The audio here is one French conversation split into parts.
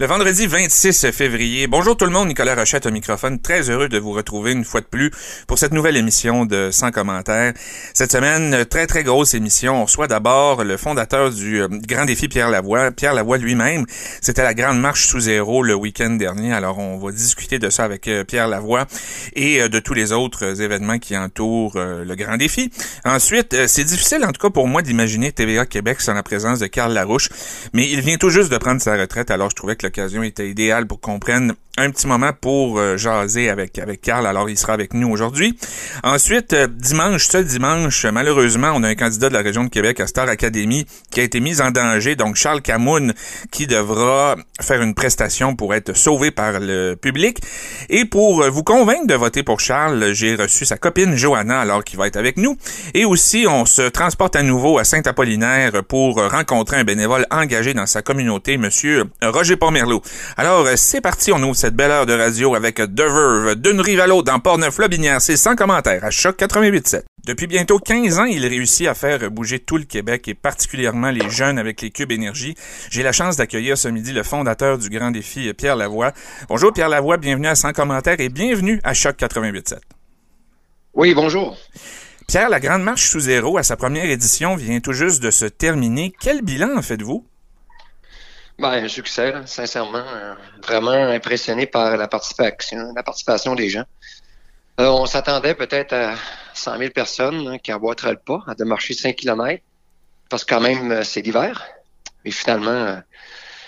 Le vendredi 26 février. Bonjour tout le monde, Nicolas Rochette au microphone. Très heureux de vous retrouver une fois de plus pour cette nouvelle émission de Sans commentaires. Cette semaine, très très grosse émission. On reçoit d'abord le fondateur du euh, Grand Défi Pierre Lavoie. Pierre Lavoie lui-même. C'était la grande marche sous zéro le week-end dernier. Alors on va discuter de ça avec euh, Pierre Lavoie et euh, de tous les autres événements qui entourent le Grand Défi. Ensuite, c'est difficile en tout cas pour moi d'imaginer TVA Québec sans la présence de Carl Larouche, mais il vient tout juste de prendre sa retraite. Alors je trouvais que l'occasion était idéale pour qu'on prenne un petit moment pour euh, jaser avec avec Carl. Alors il sera avec nous aujourd'hui. Ensuite, euh, dimanche, ce dimanche, malheureusement, on a un candidat de la région de Québec à Star Academy qui a été mis en danger. Donc Charles Camoun qui devra faire une prestation pour être sauvé par le public. Et pour euh, vous convaincre de voter pour Charles, j'ai reçu sa copine Johanna alors qui va être avec nous. Et aussi, on se transporte à nouveau à Saint-Apollinaire pour rencontrer un bénévole engagé dans sa communauté, Monsieur Roger Pomerleau. Alors c'est parti, on ouvre cette belle heure de radio avec The Verve, d'une rive à l'autre dans Port-Neuf-Lobinière. C'est sans commentaire à Choc 88.7. Depuis bientôt 15 ans, il réussit à faire bouger tout le Québec et particulièrement les jeunes avec les cubes énergie. J'ai la chance d'accueillir ce midi le fondateur du Grand Défi, Pierre Lavoie. Bonjour Pierre Lavoie, bienvenue à Sans commentaire et bienvenue à Choc 88.7. Oui, bonjour. Pierre, la Grande Marche sous zéro à sa première édition vient tout juste de se terminer. Quel bilan en faites-vous? Ben, un succès, sincèrement. Euh, vraiment impressionné par la participation, la participation des gens. Euh, on s'attendait peut-être à 100 000 personnes hein, qui emboîteraient le pas, à de marcher 5 km, parce que quand même, euh, c'est l'hiver. Mais finalement,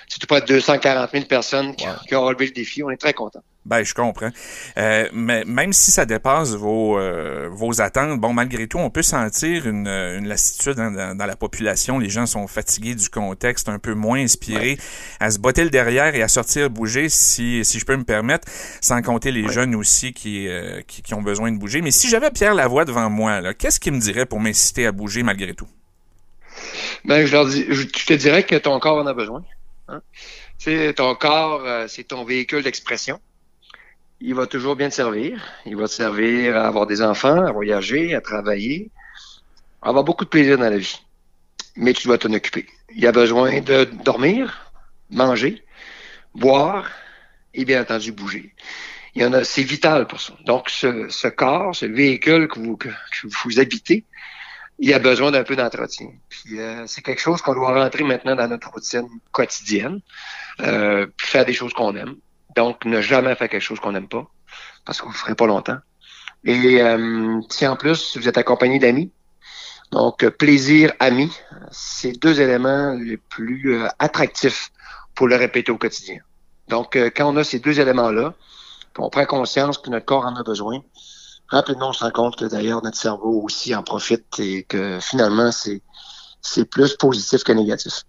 c'est tout près de 240 000 personnes qui, qui, ont relevé le défi. On est très contents. Ben, je comprends. Euh, mais même si ça dépasse vos, euh, vos attentes, bon, malgré tout, on peut sentir une, une lassitude dans, dans, la population. Les gens sont fatigués du contexte, un peu moins inspirés à se botter le derrière et à sortir bouger, si, si je peux me permettre, sans compter les jeunes aussi qui, euh, qui, qui, ont besoin de bouger. Mais si j'avais Pierre Lavoie devant moi, qu'est-ce qu'il me dirait pour m'inciter à bouger malgré tout? Ben, je leur dis, je, te dirais que ton corps en a besoin. Hein? Tu ton corps, euh, c'est ton véhicule d'expression il va toujours bien te servir. Il va te servir à avoir des enfants, à voyager, à travailler, à avoir beaucoup de plaisir dans la vie. Mais tu dois t'en occuper. Il a besoin de dormir, manger, boire et bien entendu bouger. Il y en a, c'est vital pour ça. Donc, ce, corps, ce véhicule que vous, que, vous habitez, il a besoin d'un peu d'entretien. Puis euh, c'est quelque chose qu'on doit rentrer maintenant dans notre routine quotidienne, euh, faire des choses qu'on aime. Donc, ne jamais faire quelque chose qu'on n'aime pas, parce que vous ne ferez pas longtemps. Et euh, si en plus vous êtes accompagné d'amis, donc plaisir, amis, c'est deux éléments les plus euh, attractifs pour le répéter au quotidien. Donc, euh, quand on a ces deux éléments-là, on prend conscience que notre corps en a besoin, rapidement on se rend compte que d'ailleurs notre cerveau aussi en profite et que finalement c'est plus positif que négatif.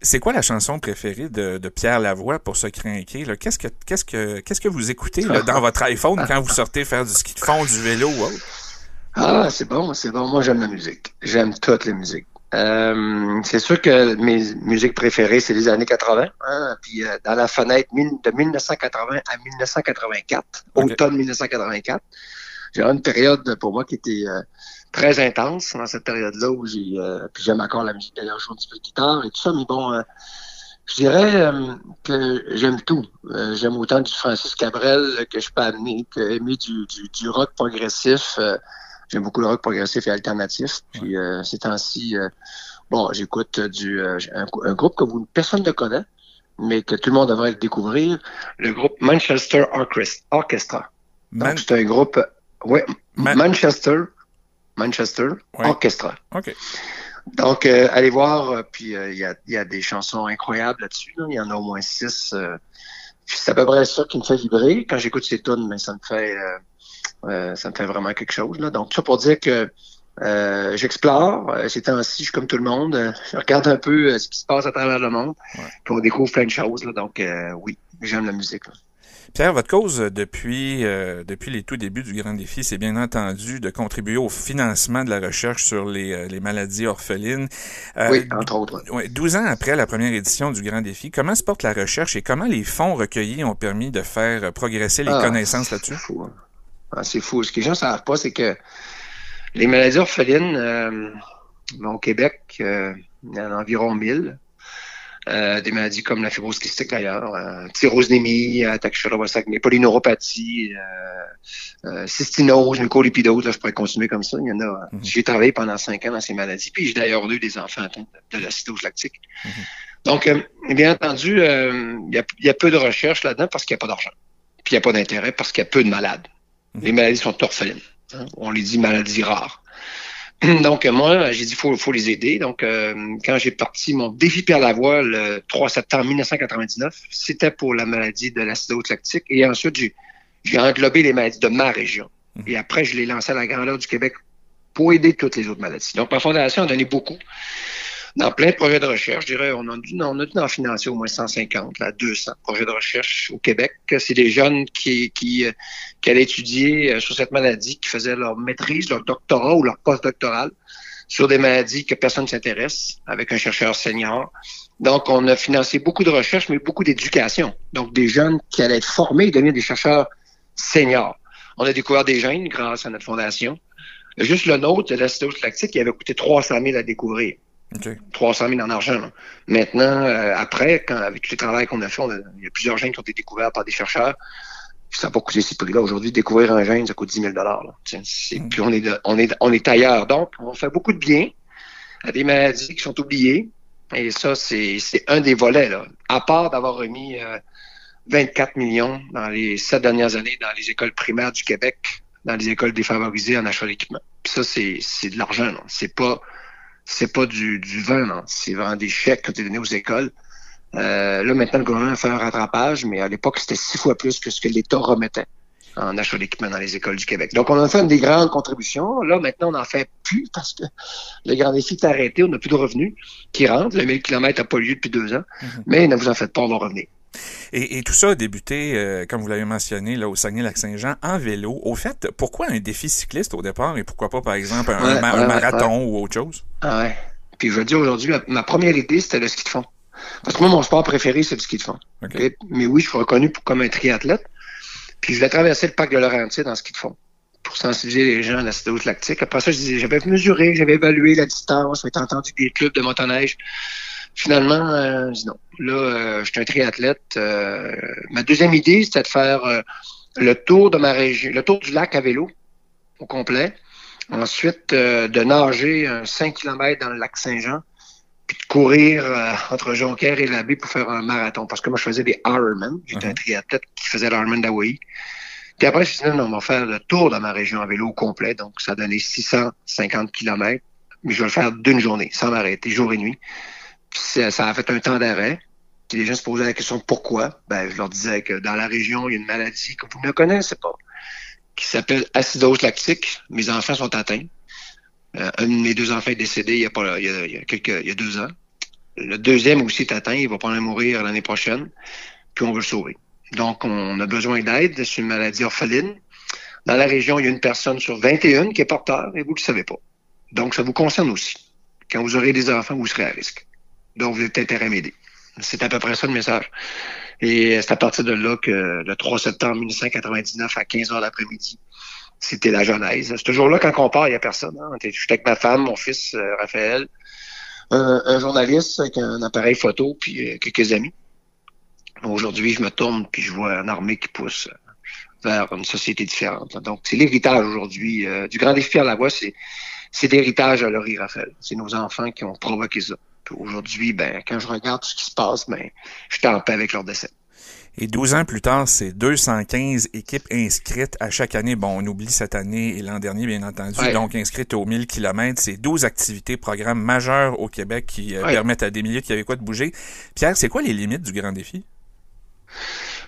C'est quoi la chanson préférée de, Pierre Lavoie pour se craquer? Qu'est-ce que qu'est-ce que qu'est-ce que vous écoutez dans votre iPhone quand vous sortez faire du ski de fond, du vélo ou autre? Ah, c'est bon, c'est bon. Moi, j'aime la musique. J'aime toutes les musiques. Euh, c'est sûr que mes musiques préférées, c'est les années 80. Hein, puis euh, dans la fenêtre de 1980 à 1984, automne 1984, j'ai une période pour moi qui était euh, très intense dans cette période-là où j'ai euh, puis j'aime encore la musique d'ailleurs je joue un petit peu de guitare et tout ça mais bon euh, je dirais euh, que j'aime tout. J'aime autant du Francis Cabrel que je peux amener que aimer du, du, du rock progressif j'aime beaucoup le rock progressif et alternatif puis ces temps-ci bon j'écoute du un, groupe que vous personne ne connaît mais que tout le monde devrait découvrir le groupe Manchester Orchestra. Donc c'est un groupe ouais Manchester Manchester Orchestra. OK. Donc, euh, allez voir, euh, puis euh, il y, a, y, a, des chansons incroyables là-dessus. Il y en a au moins six. c'est à peu près ça qui me fait vibrer. Quand j'écoute ces tunes, mais ça me fait ça me fait vraiment quelque chose. Là. Donc, ça pour dire que j'explore. ces temps-ci, je suis comme tout le monde. je regarde un peu ce qui se passe à travers le monde. Puis on découvre plein de choses. Là. Donc, oui, j'aime la musique. Là. Pierre, votre cause euh, depuis euh, depuis les tout débuts du Grand Défi, c'est bien entendu de contribuer au financement de la recherche sur les, euh, les maladies orphelines. oui, entre autres. Ouais, 12 ans après la première édition du Grand Défi, comment se porte la recherche et comment les fonds recueillis ont permis de faire progresser les ah, connaissances là-dessus? C'est fou. Hein. Ah, c'est fou. Ce que les gens ne savent pas, c'est que les maladies orphelines au Québec, il y en a environ 1000. Euh, des maladies comme la fibrose kystique d'ailleurs, euh, tyrosémie, tachycérobrosacmie, polyneuropathie, euh, euh, cystinose, mucolipidose, là, je pourrais continuer comme ça. Il y en a. Mhm. J'ai travaillé pendant cinq ans dans ces maladies, puis j'ai d'ailleurs eu des enfants atteints de, l'acidose lactique. Mhm. Donc, euh, bien entendu, il y a, y, a, peu de recherche là-dedans parce qu'il n'y a pas d'argent. Puis il n'y a pas d'intérêt parce qu'il y a peu de malades. Mhm. Les maladies sont orphelines. Hein. On les dit maladies rares. Donc, moi, j'ai dit, faut, faut les aider. Donc, euh, quand j'ai parti mon défi Pierre Lavoie le 3 septembre 1999, c'était pour la maladie de l'acidose lactique. Et ensuite, j'ai englobé les maladies de ma région. Mhm. Et après, je l'ai lancé à la grandeur du Québec pour aider toutes les autres maladies. Donc, ma fondation a donné beaucoup dans plein de projets de recherche. Je dirais, on a dû, en financer au moins 150, là, 200 projets de recherche au Québec. C'est des jeunes qui, qui, euh, qui allaient étudier euh, sur cette maladie, qui faisaient leur maîtrise, leur doctorat ou leur post-doctoral sur des maladies que personne ne s'intéresse, avec un chercheur senior. Donc, on a financé beaucoup de recherche, mais beaucoup d'éducation. Donc, des jeunes qui allaient être formés et devenir des chercheurs seniors. On a découvert des gènes grâce à notre fondation. Juste le nôtre, l'acétose lactique, qui avait coûté 300 000 à découvrir. 300 000 en argent. Maintenant, euh, après, quand, avec le travail qu'on a fait, il y a plusieurs gènes qui ont été découverts par des chercheurs. Ça n'a pas coûté ces prix-là. Aujourd'hui, découvrir un gène, ça coûte 10 000 là. Mm. Puis on est, on, est, on est ailleurs. Donc, on fait beaucoup de bien à des maladies qui sont oubliées. Et ça, c'est un des volets. Là. À part d'avoir remis 24 euh, millions dans les sept dernières années dans les écoles primaires du Québec, dans les écoles défavorisées en achat d'équipement. Ça, c'est de l'argent. C'est pas c'est pas du, du vin, non. C'est vraiment des chèques qui ont été donnés aux écoles. Euh, là, maintenant, le gouvernement fait un rattrapage, mais à l'époque, c'était six fois plus que ce que l'État remettait en achat d'équipement dans les écoles du Québec. Donc, on a fait une des grandes contributions. Là, maintenant, on n'en fait plus parce que le grand défi est arrêté. On n'a plus de revenus qui rentrent. Le 1000 km n'a pas lieu depuis deux ans. Mm-hmm. Mais ne vous en faites pas, on va revenir. Et, tout ça a débuté, euh, comme vous l'avez mentionné, là, au Saguenay-Lac-Saint-Jean, en vélo. Au fait, pourquoi un défi cycliste au départ et pourquoi pas, par exemple, un, marathon ou autre chose? Ah ouais. Puis je veux dire, aujourd'hui, ma, première idée, c'était le ski de fond. Parce que moi, mon sport préféré, c'est le ski de fond. Mais oui, je suis reconnu pour, comme un triathlète. Puis je vais traverser le parc de Laurentides en ski de fond pour sensibiliser les gens à l'acidose lactique. Après ça, j'avais mesuré, j'avais évalué la distance, j'avais entendu des clubs de motoneige. Finalement, euh, non. Là, euh, je suis un triathlète. Euh, ma deuxième idée, c'était de faire euh, le tour de ma région, le tour du lac à vélo au complet. Ensuite, de nager un 5 km dans le lac Saint-Jean, puis de courir entre Jonquière et la pour faire un marathon. Parce que moi, je faisais des Ironman. J'étais un uh-huh. triathlète qui faisait l'Ironman d'Hawaii. Puis après, je me suis dit, non, on va faire le tour de ma région à vélo au complet. Donc, ça a donné 650 km. Mais je vais le faire d'une journée, sans m'arrêter, jour et nuit ça, a fait un temps d'arrêt. Les gens se posaient la question pourquoi? Ben, je leur disais que dans la région, il y a une maladie que vous ne connaissez pas, qui s'appelle acidose lactique. Mes enfants sont atteints. Euh, un de mes deux enfants est décédé il y a, il y a, deux ans. Le deuxième aussi est atteint, il va pas mourir l'année prochaine, puis on veut le sauver. Donc, on a besoin d'aide, c'est une maladie orpheline. Dans la région, il y a une personne sur 21 qui est porteur et vous ne le savez pas. Donc, ça vous concerne aussi. Quand vous aurez des enfants, vous serez à risque. Donc, vous êtes intérêt à m'aider. C'est à peu près ça le message. Et c'est à partir de là que le 3 septembre 1999 à 15 heures l'après-midi, c'était la genèse. C'est toujours là quand on part, il n'y a personne. Hein. J'étais avec ma femme, mon fils euh, Raphaël, un, journaliste avec un appareil photo, puis euh, quelques amis. Aujourd'hui, je me tourne puis je vois une armée qui pousse euh, vers une société différente. Donc, c'est l'héritage aujourd'hui du grand défi à la voix, c'est l'héritage à Laurie Raphaël. C'est nos enfants qui ont provoqué ça aujourd'hui, ben, quand je regarde ce qui se passe, ben, je suis en paix avec leur décès. Et 12 ans plus tard, c'est 215 équipes inscrites à chaque année. Bon, on oublie cette année et l'an dernier, bien entendu. Donc, inscrites aux 1000 km. C'est 12 activités, programmes majeurs au Québec qui euh, permettent à des milliers de Québécois de bouger. Pierre, c'est quoi les limites du grand défi?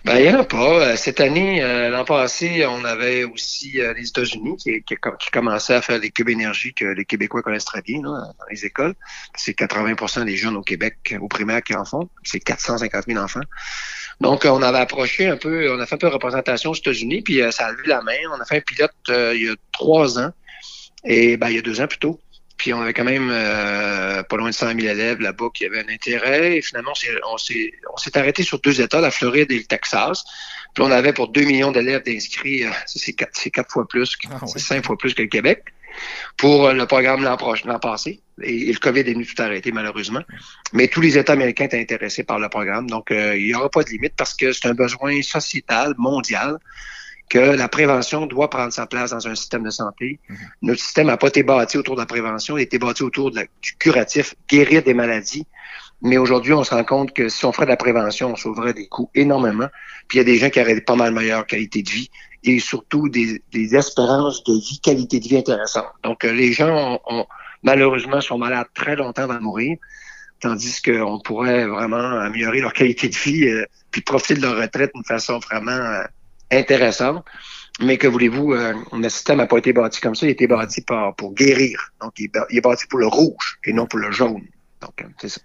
Ben, il en a pas. Euh, cette année, euh, l'an passé, on avait aussi euh, les États-Unis qui, qui, qui, commençaient à faire des cubes énergie que les Québécois connaissent très bien dans les écoles. C'est 80% des jeunes au Québec, au primaire, qui en font. C'est 450 000 enfants. Donc, on avait approché un peu, on a fait un peu de représentation aux États-Unis, puis ça a levé la main. On a fait un pilote il y a trois ans, et ben, il y a deux ans plutôt. Puis on avait quand même euh, pas loin de 100 000 élèves là-bas qui avaient un intérêt. Et finalement, on s'est, arrêté sur deux États, la Floride et le Texas. Puis on avait pour 2 millions d'élèves d'inscrits, euh, c'est quatre, quatre fois plus, ah c'est cinq fois plus que le Québec. pour le programme l'an prochain, l'an passé. Et, le COVID est venu tout arrêter, malheureusement. Mais tous les États américains étaient intéressés par le programme. Donc, euh, il n'y aura pas de limite parce que c'est un besoin sociétal, mondial que la prévention doit prendre sa place dans un système de santé. Mhm. Notre système n'a pas été bâti autour de la prévention, il a été bâti autour de du curatif, guérir des maladies. Mais aujourd'hui, on se rend compte que si on ferait de la prévention, on sauverait des coûts énormément. Puis il y a des gens qui auraient pas mal meilleure qualité de vie et surtout des, des espérances de vie, qualité de vie intéressantes. Donc euh, les gens ont, malheureusement sont malades très longtemps avant de mourir, tandis qu'on pourrait vraiment améliorer leur qualité de vie euh, puis profiter de leur retraite d'une façon vraiment euh, intéressant. Mais que voulez-vous, euh, le système n'a pas été bâti comme ça, il a été bâti pour, pour guérir. Donc, il est, bâti pour le rouge et non pour le jaune. Donc, euh, c'est ça.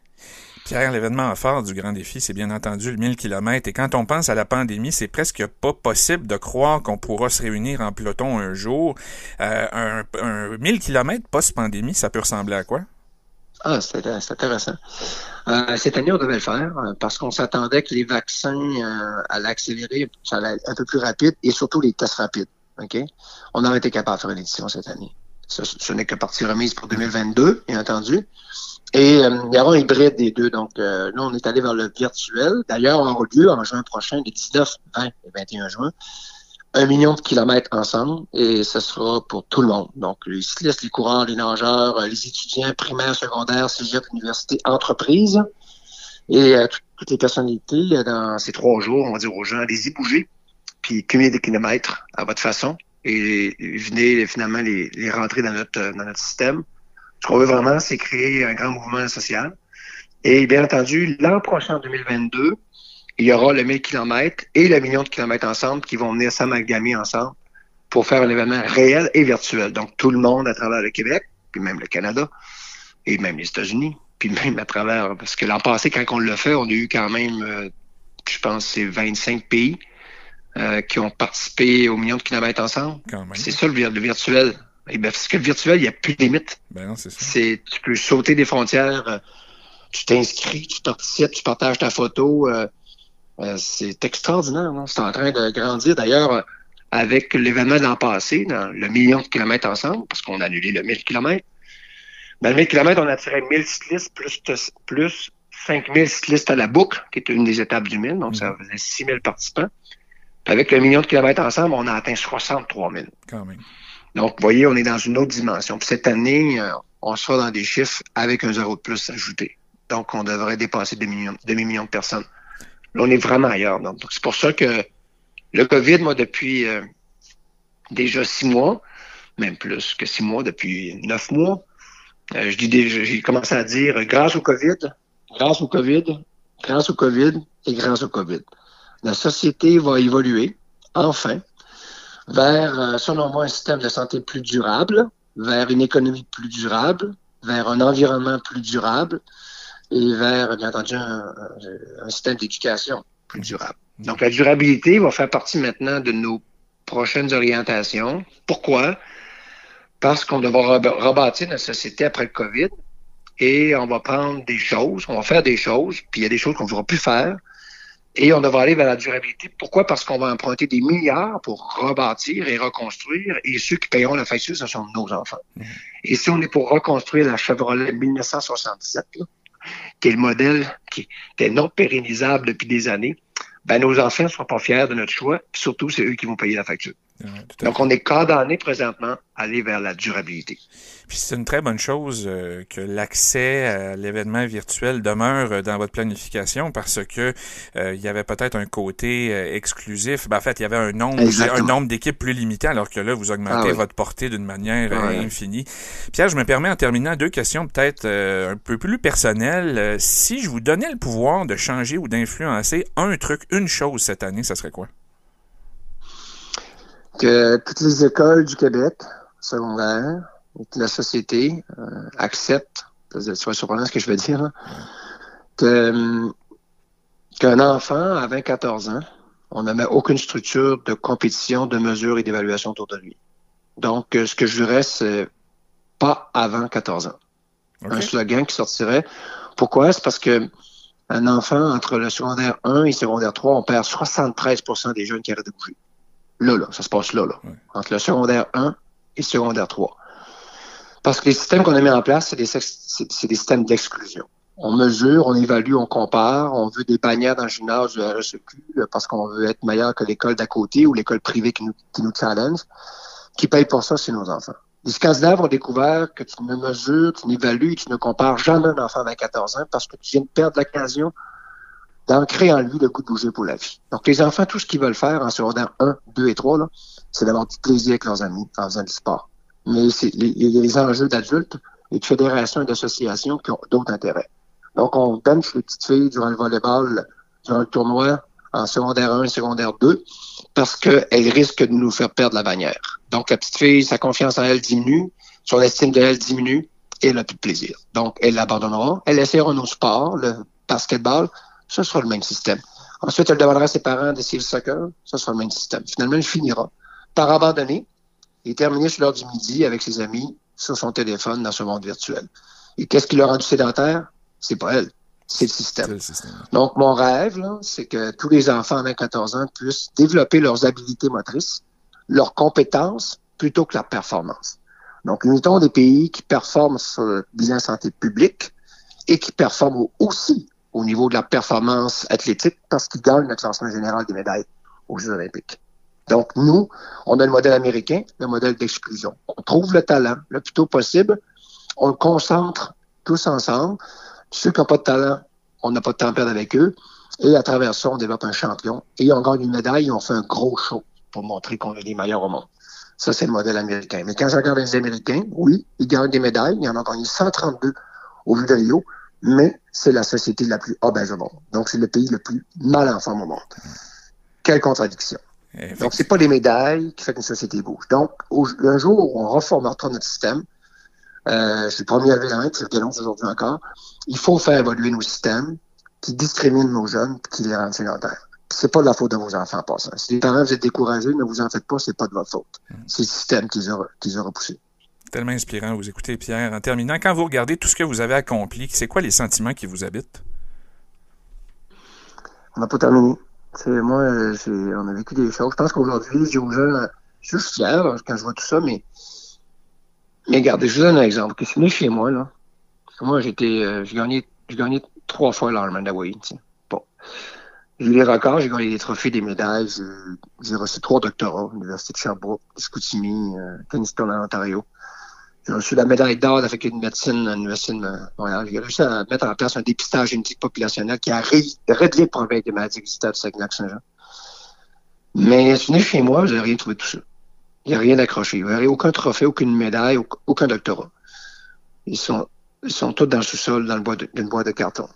Pierre, l'événement fort du grand défi, c'est bien entendu le 1000 km. Et quand on pense à la pandémie, c'est presque pas possible de croire qu'on pourra se réunir en peloton un jour. Euh, un, un 1000 km post-pandémie, ça peut ressembler à quoi? Ah, c'est intéressant. Euh, cette année, on devait le faire euh, parce qu'on s'attendait que les vaccins euh, allaient accélérer, ça allait être un peu plus rapide et surtout les tests rapides. OK? On aurait été capable de faire une édition cette année. Ce, n'est que partie remise pour 2022, bien entendu. Et euh, il y aura un hybride des deux. Donc là, on est allé vers le virtuel. D'ailleurs, on aura lieu en juin prochain, les 19, 20 et 21 juin un million de kilomètres ensemble et ce sera pour tout le monde. Donc, les cyclistes, les coureurs, les nageurs, euh, les étudiants primaires, secondaires, cégep, université, entreprise et euh, toutes les personnalités euh, dans ces trois jours, on va dire aux gens, allez-y bouger, puis cumuler des kilomètres à votre façon et venez finalement les, les rentrer dans notre, dans notre système. Ce qu'on veut vraiment, c'est créer un grand mouvement social. Et bien entendu, l'an prochain, 2022, il y aura le 1000 km et le million de kilomètres ensemble qui vont venir s'amalgamer ensemble pour faire un événement réel et virtuel. Donc, tout le monde à travers le Québec, puis même le Canada, et même les États-Unis, puis même à travers... Parce que l'an passé, quand on l'a fait, on a eu quand même, euh, je pense, c'est 25 pays euh, qui ont participé au million de kilomètres ensemble. C'est ça, le, virtuel. Et ben, parce que le virtuel, il n'y a plus de limites. Ben c'est ça. Tu peux sauter des frontières, euh, tu t'inscris, tu participes, tu partages ta photo... Euh, c'est extraordinaire. C'est en train de grandir. D'ailleurs, avec l'événement de l'an passé, dans le million de kilomètres ensemble, parce qu'on a annulé le 1000 kilomètres, dans le 1000 kilomètres, on a tiré 1000 cyclistes plus, plus 5000 cyclistes à la boucle, qui est une des étapes du 1000, donc ça mm. faisait 6000 participants. avec le million de kilomètres ensemble, on a atteint 63 000. Quand même. Donc, vous voyez, on est dans une autre dimension. Puis cette année, euh, on sera dans des chiffres avec un zéro de plus ajouté. Donc, on devrait dépasser demi-million de personnes. On est vraiment ailleurs. Donc, c'est pour ça que le COVID, moi, depuis euh, déjà six mois, même plus que six mois, depuis neuf mois, euh, je dis j'ai commencé à dire grâce au COVID, grâce au COVID, grâce au COVID et grâce au COVID. La société va évoluer, enfin, vers, euh, selon moi, un système de santé plus durable, vers une économie plus durable, vers un environnement plus durable, et vers, bien entendu, un, système d'éducation plus durable. Donc, la durabilité va faire partie maintenant de nos prochaines orientations. Pourquoi? Parce qu'on devra rebâtir notre société après le COVID et on va prendre des choses, on va faire des choses, puis il y a des choses qu'on ne pourra plus faire et on devra aller vers la durabilité. Pourquoi? Parce qu'on va emprunter des milliards pour rebâtir et reconstruire et ceux qui paieront la facture, ce sont nos enfants. Mmh. Et si on est pour reconstruire la Chevrolet 1967, là, qui est le modèle qui était non pérennisable depuis des années, ben nos enfants ne sont pas fiers de notre choix, surtout c'est eux qui vont payer la facture. Donc, on est condamné présentement à aller vers la durabilité. Puis c'est une très bonne chose euh, que l'accès à l'événement virtuel demeure euh, dans votre planification parce que euh, il y avait peut-être un côté exclusif. Ben, en fait, il y avait un nombre, un nombre d'équipes plus limité, alors que là, vous augmentez ah votre portée d'une manière infinie. Pierre, je me permets en terminant deux questions peut-être un peu plus personnelles. si je vous donnais le pouvoir de changer ou d'influencer un truc, une chose cette année, ça serait quoi? que toutes les écoles du Québec secondaires, que la société euh, accepte, c'est surprenant ce que je veux dire, que qu'un enfant à 20-14 ans, on n'a aucune structure de compétition, de mesure et d'évaluation autour de lui. Donc, euh, ce que je dirais, c'est pas avant 14 ans. Un slogan qui sortirait. Pourquoi? C'est parce que un enfant entre le secondaire 1 et secondaire 3, on perd 73% des jeunes qui arrêtent de bouger. Là, là, ça se passe là, là, entre le secondaire 1 et le secondaire 3. Parce que les systèmes qu'on a mis en place, c'est des, c'est des systèmes d'exclusion. On mesure, on évalue, on compare, on veut des bannières dans le gymnase du RSEQ parce qu'on veut être meilleur que l'école d'à côté ou l'école privée qui nous, qui nous challenge. Qui paye pour ça, c'est nos enfants. Les Scandinaves ont découvert que tu ne mesures, tu n'évalues, tu ne compares jamais un enfant de 14 ans parce que tu viens de perdre l'occasion d'ancrer en lui le goût de bouger pour la vie. Donc, les enfants, tout ce qu'ils veulent faire en secondaire 1, 2 et 3, c'est d'avoir du plaisir avec leurs amis en faisant du sport. Mais c'est les, enjeux d'adultes et de fédérations et d'associations qui ont d'autres intérêts. Donc, on bench les petites filles durant le volleyball, durant le tournoi, en secondaire 1 et secondaire 2, parce qu'elles risquent de nous faire perdre la bannière. Donc, la petite fille, sa confiance en elle diminue, son estime de elle diminue, et elle n'a plus de plaisir. Donc, elle l'abandonnera. Elle essaiera nos sports, le basketball, ce sera le même système. Ensuite, elle demandera à ses parents d'essayer le soccer, ce sera le même système. Finalement, elle finira par abandonner et terminer sur l'heure du midi avec ses amis sur son téléphone dans ce monde virtuel. Et qu'est-ce qui l'a rendu sédentaire? C'est pas elle, c'est le système. Donc, mon rêve, c'est que tous les enfants de 14 ans puissent développer leurs habiletés motrices, leurs compétences, plutôt que leur performance. Donc, imitons des pays qui performent sur le bilan santé publique et qui performent aussi au niveau de la performance athlétique parce qu'ils gagnent le classement général des médailles aux Jeux olympiques. Donc, nous, on a le modèle américain, le modèle d'exclusion. On trouve le talent le plus tôt possible, on le concentre tous ensemble. Ceux qui n'ont pas de talent, on n'a pas de temps à perdre avec eux. Et à travers ça, on développe un champion. Et on gagne une médaille et on fait un gros show pour montrer qu'on est les meilleurs au monde. Ça, c'est le modèle américain. Mais quand je regarde les Américains, oui, ils gagnent des médailles. Ils en ont gagné 132 au Jeux de Rio. Mais c'est la société la plus obèse au monde. Donc, c'est le pays le plus mal en forme au monde. Quelle contradiction. Donc, c'est pas les médailles qui fait qu'une société bouge. Donc, un jour on reformera notre système, euh, je suis le premier à puis je le aujourd'hui encore, il faut faire évoluer nos systèmes qui discriminent nos jeunes qui les rendent sédentaires. C'est pas de la faute de vos enfants en passant. Si les parents vous êtes découragés, ne vous en faites pas, c'est pas de votre faute. Mm. C'est le système qui les a, qui les a repoussés tellement inspirant vous écoutez, Pierre. En terminant, quand vous regardez tout ce que vous avez accompli, c'est quoi les sentiments qui vous habitent? On n'a pas terminé. Moi, on a vécu des choses. Je pense qu'aujourd'hui, je aux jeunes, je suis fier quand je vois tout ça, mais, mais regardez, je vous donne un exemple. Que c'est chez moi, là. Moi, j'étais, euh, j'ai gagné, j'ai trois fois l'Ironman d'Hawaii, Bon. J'ai eu les records, j'ai gagné des trophées, des médailles, j'ai reçu trois doctorats, l'Université de Sherbrooke, Scoutimi, euh, Kingston en Ontario. J'ai reçu la médaille d'or de faculté de médecine à l'Université de Montréal. J'ai réussi à mettre en place un dépistage génétique populationnel qui a réglé le problème des maladies existantes du Saguenay-Saint-Jean. Mais si vous chez moi, vous n'avez rien trouvé de tout ça. Il n'y a rien d'accroché. Vous n'avez aucun trophée, aucune médaille, aucun doctorat. Ils sont, ils sont tous dans le sous-sol, dans le bois d'une boîte de carton.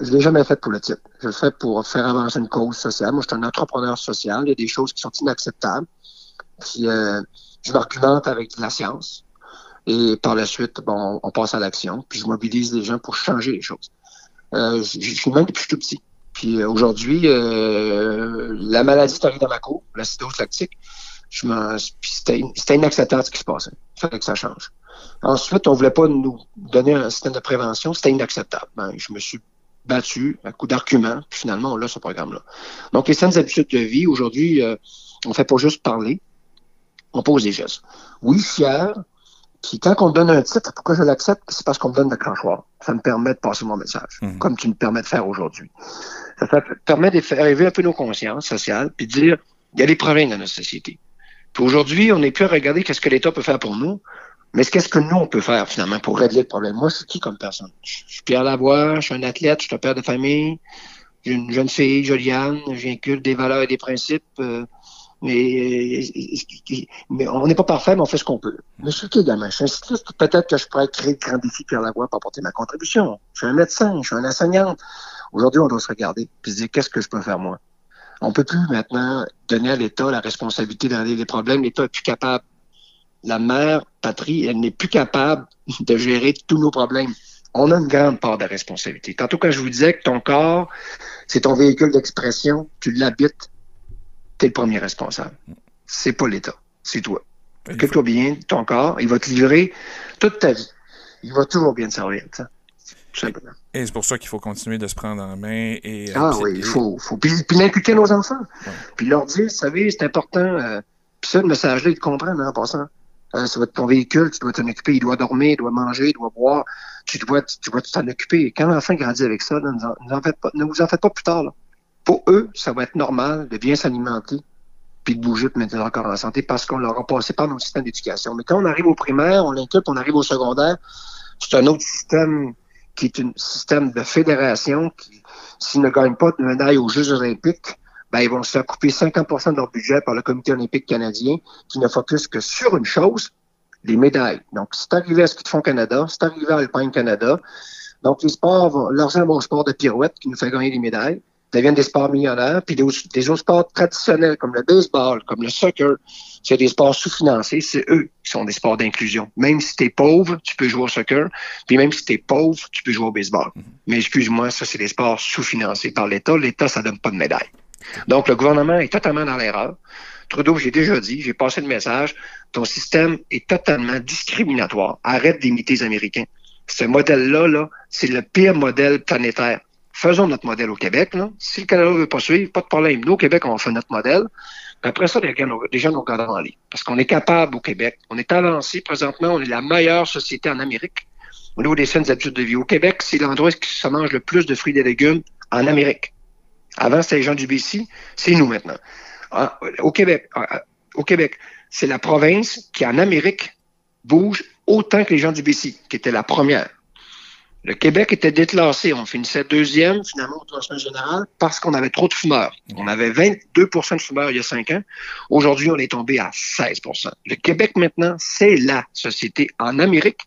Je l'ai jamais fait pour le titre. Je le fais pour faire avancer une cause sociale. Moi, je suis un entrepreneur social. Il y a des choses qui sont inacceptables. Puis, euh, je m'argumente avec la science. Et par la suite, bon, on passe à l'action. Puis je mobilise les gens pour changer les choses. Euh, je, suis même depuis tout petit. Puis euh, aujourd'hui, euh, la maladie est arrivée dans ma cour, l'acidose lactique. Je c'était inacceptable ce qui se passait. Il fallait que ça change. Ensuite, on voulait pas nous donner un système de prévention. C'était inacceptable. Ben, je me suis battu à coup d'arguments. Puis finalement, on a ce programme-là. Donc, les saines habitudes de vie, aujourd'hui, euh, on fait pas juste parler. On pose des gestes. Oui, fier, puis quand on me donne un titre, pourquoi je l'accepte? C'est parce qu'on me donne le clenchoir. Ça me permet de passer mon message, mhm. comme tu me permets de faire aujourd'hui. Ça permet de faire élever un peu nos consciences sociales, puis de dire, il y a des problèmes dans notre société. Puis aujourd'hui, on n'est plus à regarder qu'est-ce que l'État peut faire pour nous, mais qu'est-ce que nous, on peut faire finalement pour régler le problème. Moi, suis qui comme personne? Je suis Pierre Lavoie, je suis un athlète, je suis un père de famille, j'ai une jeune fille, Joliane, j'inculque des valeurs et des principes. Euh, mais, mais on n'est pas parfait, mais on fait ce qu'on peut. Mais gamin, je peut-être que je pourrais créer de grands défis Pierre Lavoie pour apporter ma contribution. Je suis un médecin, je suis un enseignant. Aujourd'hui, on doit se regarder et se dire qu'est-ce que je peux faire moi? On peut plus maintenant donner à l'État la responsabilité de régler les problèmes. L'État est plus capable. La mère patrie, elle n'est plus capable de gérer tous nos problèmes. On a une grande part de responsabilité. Tantôt quand je vous disais que ton corps, c'est ton véhicule d'expression, tu l'habites, t'es le premier responsable. C'est pas l'État, c'est toi. Occupe-toi bien ton corps, il va te livrer toute ta vie. Il va toujours bien te servir, ça. Et c'est pour ça qu'il faut continuer de se prendre en main et. Ah oui, il faut, faut. Puis, l'inculquer à nos enfants. Puis leur dire, vous savez, c'est important. Euh, puis ça, le message-là, ils te comprennent hein, en passant. Hein, ça va être ton véhicule, tu dois t'en occuper, il doit dormir, il doit manger, il doit boire, tu dois tu dois t'en occuper. quand l'enfant grandit avec ça, ne, vous en faites pas plus tard. Pour eux, ça va être normal de bien s'alimenter puis de bouger pour maintenir encore en santé parce qu'on leur a passé par nos systèmes d'éducation. Mais quand on arrive au primaire, on l'inquiète, on arrive au secondaire, c'est un autre système qui est un système de fédération qui, s'ils ne gagnent pas de médaille aux Jeux olympiques, ben, ils vont se faire couper 50% de leur budget par le Comité olympique canadien qui ne focus que sur une chose, les médailles. Donc, c'est arrivé à ce qu'ils font Canada, c'est arrivé à Alpine Canada. Donc, les sports, l'argent va au sport de pirouette qui nous fait gagner des médailles deviennent des sports millionnaires, puis des, autres sports traditionnels comme le baseball, comme le soccer, c'est des sports sous-financés, c'est eux qui sont des sports d'inclusion. Même si tu es pauvre, tu peux jouer au soccer, puis même si tu es pauvre, tu peux jouer au baseball. Mhm. Mais excuse-moi, ça c'est des sports sous-financés par l'État. L'État, ça donne pas de médaille. Donc le gouvernement est totalement dans l'erreur. Trudeau, j'ai déjà dit, j'ai passé le message, ton système est totalement discriminatoire. Arrête d'imiter les Américains. Ce modèle-là, -là, c'est le pire modèle planétaire faisons notre modèle au Québec. Là. Si le Canada ne veut pas suivre, pas de problème. Nous, au Québec, on fait notre modèle. après ça, les gens nous regardent en ligne. Parce qu'on est capable au Québec. On est avancé. Présentement, on est la meilleure société en Amérique au niveau des saines habitudes de vie. Au Québec, c'est l'endroit où se mange le plus de fruits et légumes en Amérique. Avant, c'était les gens du BC. C'est nous maintenant. Ah, au Québec, ah, ah, au Québec, c'est la province qui, en Amérique, bouge autant que les gens du BC, qui était la première. Le Québec était déclassé. On finissait deuxième, finalement, au classement général, parce qu'on avait trop de fumeurs. On avait 22% de fumeurs il y a cinq ans. Aujourd'hui, on est tombé à 16% Le Québec, maintenant, c'est la société en Amérique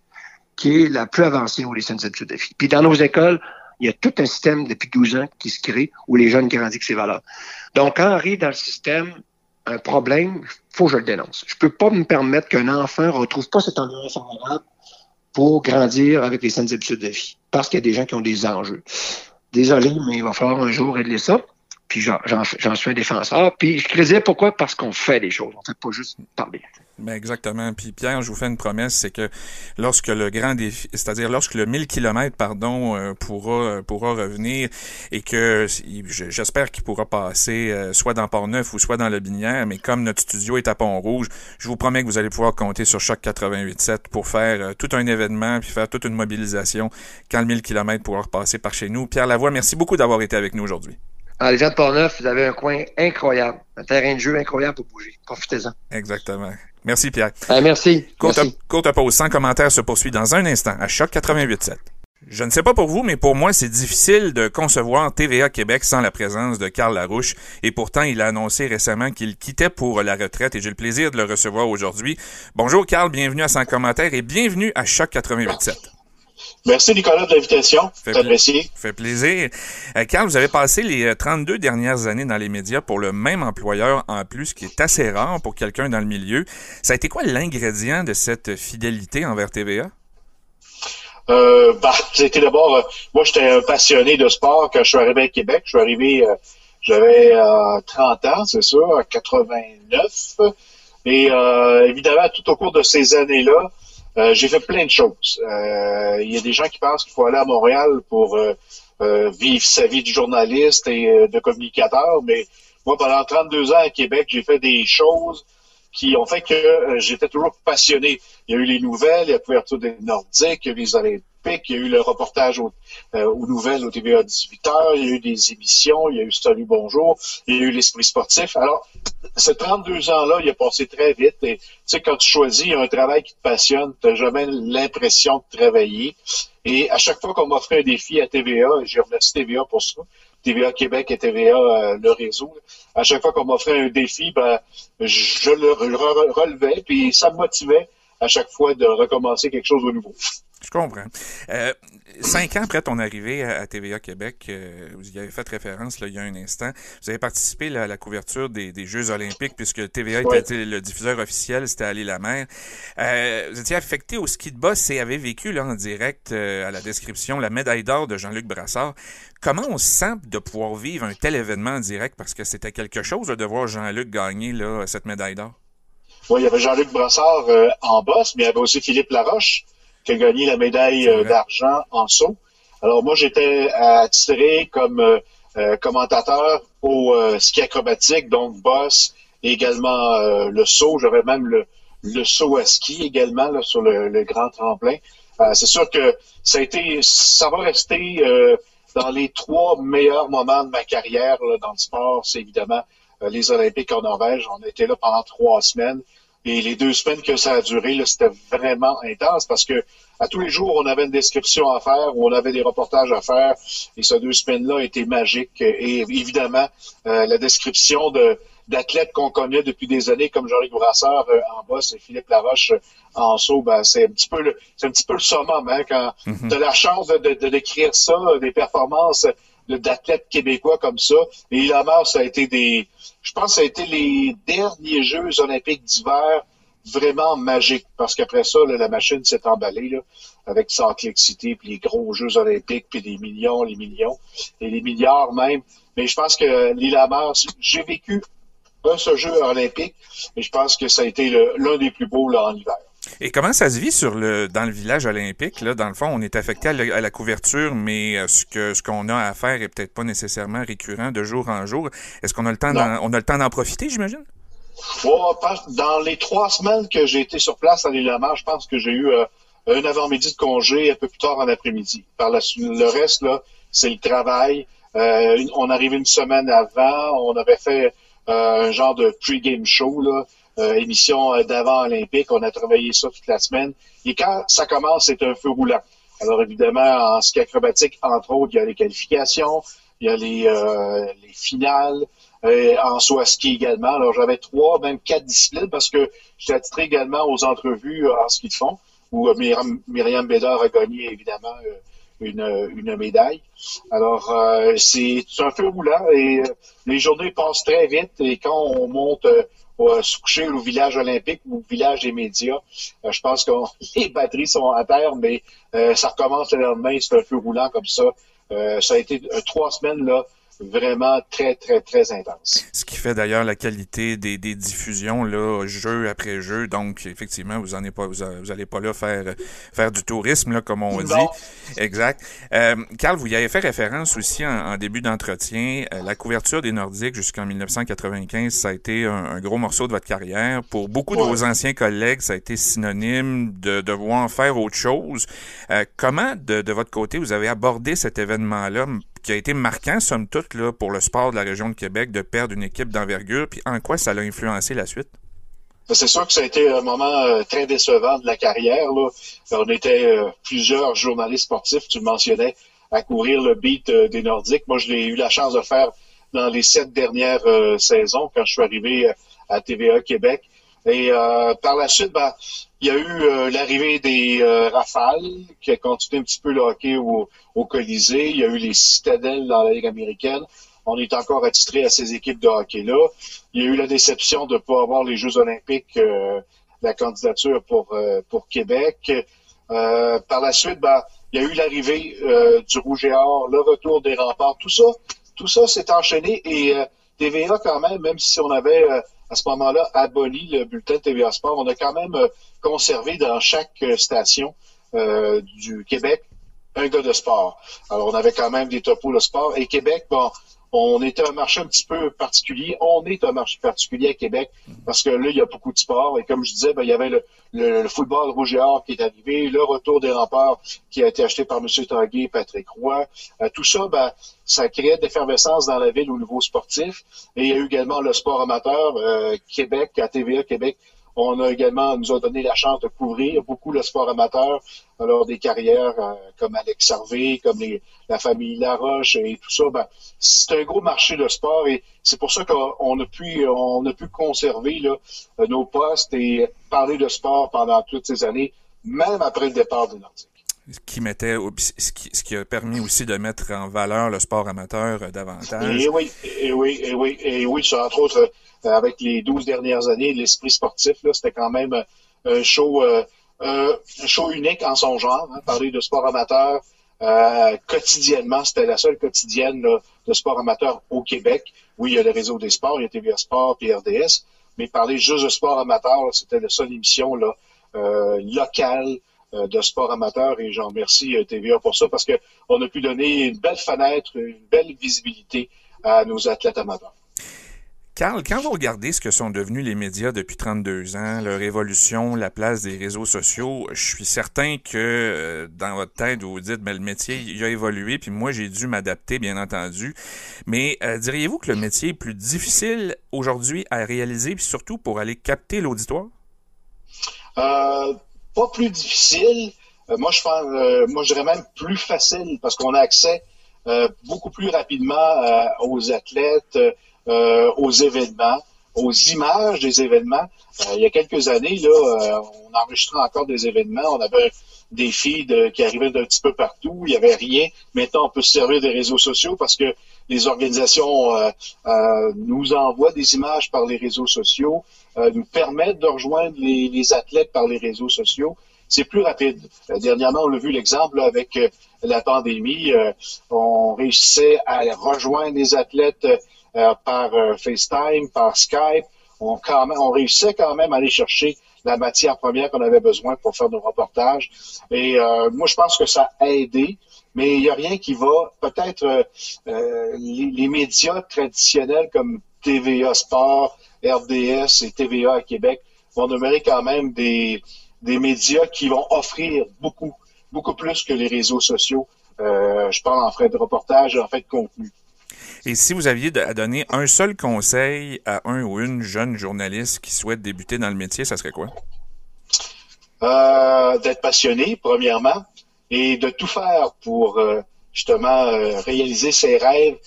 qui est la plus avancée au lycée de défi. Puis dans nos écoles, il y a tout un système depuis 12 ans qui se crée où les jeunes grandissent ces valeurs. Donc, quand on arrive dans le système, un problème, faut que je le dénonce. Je peux pas me permettre qu'un enfant retrouve pas cet environnement favorable pour grandir avec les saines habitudes de vie. Parce qu'il y a des gens qui ont des enjeux. Désolé, mais il va falloir un jour régler ça. Puis j'en suis un défenseur. Puis je crédite pourquoi? Parce qu'on fait des choses. On fait pas juste parler. Ben exactement. Puis Pierre, je vous fais une promesse, c'est que lorsque le grand défi, c'est-à-dire lorsque le 1000 km, pardon, euh, pourra pourra revenir et que j'espère qu'il pourra passer euh, soit dans Port-Neuf ou soit dans le Binière, mais comme notre studio est à Pont-Rouge, je vous promets que vous allez pouvoir compter sur Choc 88.7 pour faire euh, tout un événement puis faire toute une mobilisation quand le 1000 km pourra repasser par chez nous. Pierre Lavoie, merci beaucoup d'avoir été avec nous aujourd'hui. Ah, les gens de Port-Neuf, vous avez un coin incroyable, un terrain de jeu incroyable pour bouger. Profitez-en. Exactement. Merci, Pierre. Ah, merci. Courte, merci. courte pause sans commentaire se poursuit dans un instant à Choc 88.7. Je ne sais pas pour vous, mais pour moi, c'est difficile de concevoir TVA Québec sans la présence de Carl Larouche. Et pourtant, il a annoncé récemment qu'il quittait pour la retraite et j'ai le plaisir de le recevoir aujourd'hui. Bonjour, Carl. Bienvenue à Sans commentaire et bienvenue à Choc 88.7. Merci Nicolas de l'invitation. C'est apprécié. Fait plaisir. Euh, Carl, vous avez passé les 32 euh, dernières années dans les médias pour le même employeur en plus, qui est assez rare pour quelqu'un dans le milieu. Ça a été quoi l'ingrédient de cette fidélité envers TVA? Euh, bah, été d'abord, euh, moi j'étais un passionné de sport quand je suis arrivé à Québec. Je suis arrivé, j'avais 30 ans, c'est ça, à 89. Et évidemment, tout au cours de ces années-là, euh, j'ai fait plein de choses. Euh, il y a des gens qui pensent qu'il faut aller à Montréal pour euh, vivre sa vie de journaliste et de communicateur, mais moi, pendant 32 ans à Québec, j'ai fait des choses qui ont fait que j'étais toujours passionné. Il y a eu les nouvelles, il y a la couverture des Nordiques, les Olympiques, il y a eu le reportage aux nouvelles au TVA 18h, il y a eu des émissions, il y a eu Salut Bonjour, il y a eu l'Esprit sportif. Alors, ces 32 ans-là, il a passé très vite. Et tu sais, quand tu choisis un travail qui te passionne, tu n'as jamais l'impression de travailler. Et à chaque fois qu'on m'offrait un défi à TVA, et je remercie TVA pour ça, TVA Québec et TVA, euh, le réseau, à chaque fois qu'on m'offrait un défi, ben, je le relevais, puis ça me motivait à chaque fois de recommencer quelque chose de nouveau. Je comprends. Euh, cinq ans après ton arrivée à, TVA Québec, euh, vous y avez fait référence là, il y a un instant, vous avez participé à la couverture des, Jeux olympiques puisque TVA était le diffuseur officiel, c'était à la mer. Euh, vous étiez affecté au ski de boss et avez vécu là, en direct euh, à la description la médaille d'or de Jean-Luc Brassard. Comment on se sent de pouvoir vivre un tel événement en direct? Parce que c'était quelque chose de voir Jean-Luc gagner là, cette médaille d'or? Oui, il y avait Jean-Luc Brassard en boss, mais il y avait aussi Philippe Laroche qui a gagné la médaille euh, d'argent en saut. Alors moi, j'étais attiré comme euh, euh, commentateur au ski acrobatique, donc boss, et également le saut. J'avais même le, le saut à ski également là, sur le, grand tremplin. Euh, c'est sûr que ça a été, ça va rester euh, dans les trois meilleurs moments de ma carrière dans le sport. C'est évidemment les Olympiques en Norvège. On était là pendant trois semaines. Et les deux semaines que ça a duré, c'était vraiment intense parce que à tous les jours, on avait une description à faire, on avait des reportages à faire. Et ces deux semaines-là étaient magiques. Et évidemment, la description de d'athlètes qu'on connaît depuis des années, comme Jean-Luc Brassard euh, en boss et Philippe Laroche euh, en saut, ben, c'est un petit peu le, c'est un petit peu le summum, hein, quand mm tu as la chance de, de, décrire ça, des performances d'athlètes québécois comme ça. Et la ça a été des, je pense, que ça a été les derniers Jeux olympiques d'hiver vraiment magiques, parce qu'après ça, la machine s'est emballée là, avec Salt Lake puis les gros Jeux olympiques, puis des millions, les millions, et les milliards même. Mais je pense que l'île j'ai vécu un ce jeu olympique, et je pense que ça a été l'un des plus beaux là, en hiver. Et comment ça se vit sur le dans le village olympique là? Dans le fond, on est affecté à, la, couverture, mais euh, ce que ce qu'on a à faire est peut-être pas nécessairement récurrent de jour en jour. Est-ce qu'on a le temps on a le temps d'en profiter, j'imagine? Dans les trois semaines que j'ai été sur place à l'île la je pense que j'ai eu euh, un avant-midi de congé un peu plus tard en après-midi. Par le reste là, c'est le travail. Euh, on arrive une semaine avant, on avait fait euh, un genre de pre-game show, là, euh, émission euh, d'avant olympique. On a travaillé ça toute la semaine. Et quand ça commence, c'est un feu roulant. Alors évidemment, en ski acrobatique, entre autres, il y a les qualifications, il y a les, les finales, en saut à ski également. Alors j'avais trois, même quatre disciplines parce que j'étais attitré également aux entrevues en ski de fond où Myriam Bédard a gagné évidemment une, une médaille. Alors, euh, c'est un peu roulant et euh, les journées passent très vite et quand on monte euh, se coucher au village olympique ou au village des médias, je pense que les batteries sont à terre, mais ça recommence le lendemain, c'est un peu roulant comme ça. ça a été trois semaines là vraiment très, très, très intense. Ce qui fait d'ailleurs la qualité des, des diffusions, là, jeu après jeu. Donc, effectivement, vous en pas, vous, allez pas là faire, faire du tourisme, là, comme on dit. Exact. Euh, Carl, vous y avez fait référence aussi en, début d'entretien. Euh, la couverture des Nordiques jusqu'en 1995, ça a été un, gros morceau de votre carrière. Pour beaucoup de vos anciens collègues, ça a été synonyme de devoir faire autre chose. Euh, comment, de, de votre côté, vous avez abordé cet événement-là? Qui a été marquant, somme toute, là, pour le sport de la région de Québec de perdre une équipe d'envergure, puis en quoi ça l'a influencé la suite? C'est sûr que ça a été un moment euh, très décevant de la carrière. Là. On était euh, plusieurs journalistes sportifs, tu le mentionnais, à courir le beat euh, des Nordiques. Moi, je l'ai eu la chance de faire dans les sept dernières saisons quand je suis arrivé à TVA Québec. Et par la suite, ben, il y a eu euh, l'arrivée des euh, Rafales, qui a continué un petit peu le hockey au, Colisée. Il y a eu les Citadelles dans la Ligue américaine. On est encore attitré à ces équipes de hockey-là. Il y a eu la déception de ne pas avoir les Jeux olympiques, euh, la candidature pour, pour Québec. par la suite, ben, il y a eu l'arrivée du Rouge et Or, le retour des remparts. Tout ça, tout ça s'est enchaîné et TVA quand même, même si on avait à ce moment-là aboli le bulletin TVA Sport. On a quand même euh, conservé dans chaque euh, station euh, du Québec un gars de sport. Alors, on avait quand même des topos de sport. Et Québec, bon, on était un marché un petit peu particulier. On est un marché particulier à Québec parce que là, il y a beaucoup de sport. Et comme je disais, ben, il y avait le, football rouge et or qui est arrivé, le retour des remparts qui a été acheté par M. Tanguay Patrick Roy. Euh, tout ça, ben, ça créait d'effervescence dans la ville au niveau sportif. Et il y a eu également le sport amateur, euh, Québec, à TVA Québec, on a également, nous a donné la chance de couvrir beaucoup le sport amateur, alors des carrières euh, comme Alex Harvey, comme la famille Laroche et tout ça. Ben, c'est un gros marché de sport et c'est pour ça qu'on a pu, on a pu conserver là, nos postes et parler de sport pendant toutes ces années, même après le départ de Nordique qui mettait, ce qui, ce qui, a permis aussi de mettre en valeur le sport amateur euh, davantage. Et oui, et oui, et oui, et oui, ça, entre autres, avec les douze dernières années, l'esprit sportif, là, c'était quand même euh, un show, un show unique en son genre, hein, parler de sport amateur quotidiennement, c'était la seule quotidienne de sport amateur au Québec. Oui, il y a le réseau des sports, il y a TVA Sport, puis RDS, mais parler juste de sport amateur, c'était la seule émission là, locale euh, de sport amateur et j'en remercie euh, TVA pour ça parce qu'on a pu donner une belle fenêtre, une belle visibilité à nos athlètes amateurs. Carl, quand vous regardez ce que sont devenus les médias depuis 32 ans, leur évolution, la place des réseaux sociaux, je suis certain que euh, dans votre tête, vous vous dites, mais le métier, il a évolué, puis moi, j'ai dû m'adapter, bien entendu. Mais euh, diriez-vous que le métier est plus difficile aujourd'hui à réaliser, puis surtout pour aller capter l'auditoire? Euh, pas plus difficile. moi, je pense, moi, je dirais même plus facile parce qu'on a accès beaucoup plus rapidement aux athlètes, euh, aux événements, aux images des événements. Euh, il y a quelques années, là, euh, on enregistrait encore des événements. On avait des feeds qui arrivaient d'un petit peu partout. Il n'y avait rien. Maintenant, on peut se servir des réseaux sociaux parce que les organisations nous envoient des images par les réseaux sociaux, nous permettent de rejoindre les, athlètes par les réseaux sociaux. C'est plus rapide. dernièrement, on a vu l'exemple avec la pandémie. on réussissait à rejoindre les athlètes euh, par euh, FaceTime, par Skype. On, quand même, réussissait quand même à aller chercher la matière première qu'on avait besoin pour faire nos reportages. Et euh, moi, je pense que ça a aidé, mais il n'y a rien qui va. Peut-être les, les, médias traditionnels comme TVA Sport, RDS et TVA à Québec vont demeurer quand même des, des médias qui vont offrir beaucoup, beaucoup plus que les réseaux sociaux. je parle en frais de reportage et en fait de contenu. Et si vous aviez à donner un seul conseil à un ou une jeune journaliste qui souhaite débuter dans le métier, ça serait quoi? Euh, d'être passionné, premièrement, et de tout faire pour euh, justement euh, réaliser ses rêves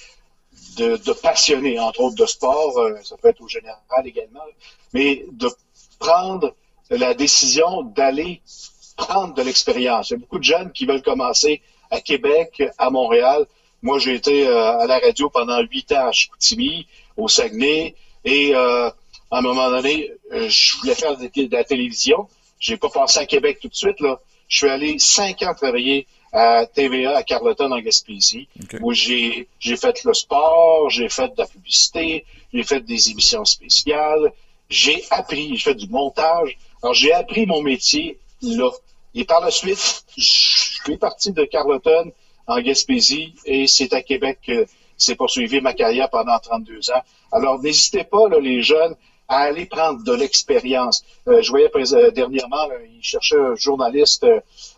de, de passionné, entre autres de sport, ça peut être au général également, mais de prendre la décision d'aller prendre de l'expérience. Il y a beaucoup de jeunes qui veulent commencer à Québec, à Montréal, moi, j'ai été euh, à la radio pendant huit ans à Chicoutimi, au Saguenay, et euh, à un moment donné, euh, je voulais faire de, la télévision. J'ai pas pensé à Québec tout de suite. Là. Je suis allé cinq ans travailler à TVA à Carleton en Gaspésie, où j'ai j'ai fait le sport, j'ai fait de la publicité, j'ai fait des émissions spéciales, j'ai appris, j'ai fait du montage. Alors j'ai appris mon métier là. Et par la suite, je suis parti de Carleton en Gaspésie et c'est à Québec que s'est poursuivi ma carrière pendant 32 ans. Alors, n'hésitez pas, les jeunes, à aller prendre de l'expérience. Euh, je voyais euh, dernièrement, il cherchait un journaliste,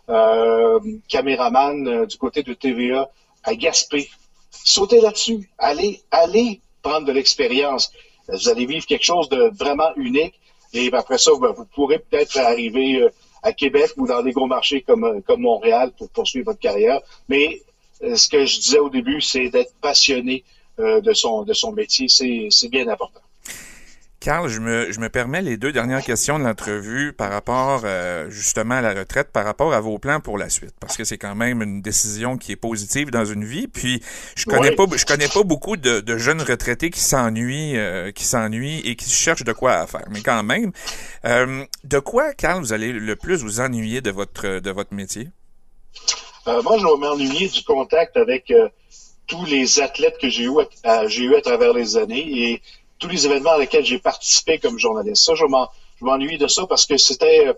euh, caméraman du côté de TVA à Gaspé. Sautez là-dessus. Allez, allez prendre de l'expérience. Vous allez vivre quelque chose de vraiment unique. Et après ça, ben, vous pourrez peut-être arriver à Québec ou dans des gros marchés comme, comme Montréal pour poursuivre votre carrière. Mais euh, ce que je disais au début, c'est d'être passionné euh, de, son, de son métier. C'est bien important. Carl, je me, je me permets les deux dernières questions de l'entrevue par rapport euh, justement à la retraite, par rapport à vos plans pour la suite, parce que c'est quand même une décision qui est positive dans une vie. Puis je connais pas, je connais pas beaucoup de, de jeunes retraités qui s'ennuient, euh, qui s'ennuient et qui cherchent de quoi à faire. Mais quand même, euh, de quoi, Carl, vous allez le plus vous ennuyer de votre de votre métier? Moi, je vais m'ennuyer du contact avec tous les athlètes que j'ai eu, j'ai eu à travers les années et tous les événements à lesquels j'ai participé comme journaliste. Ça, je m'ennuie de ça parce que c'était...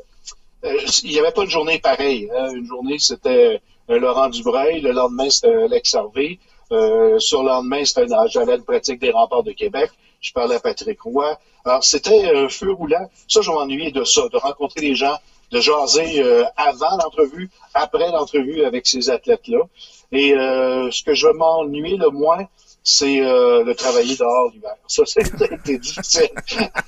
Euh, il n'y avait pas une journée pareille. Hein. Une journée, c'était euh, Laurent Dubreuil. Le lendemain, c'était Alex Harvey. Euh, sur le lendemain, j'avais une pratique des remparts de Québec. Je parlais à Patrick Roy. Alors, c'était un feu roulant. Ça, je m'ennuyais de ça, de rencontrer les gens, de jaser avant l'entrevue, après l'entrevue avec ces athlètes-là. Et ce que je m'ennuie le moins, c'est euh, de travailler dehors l'hiver. Ça, c'était difficile.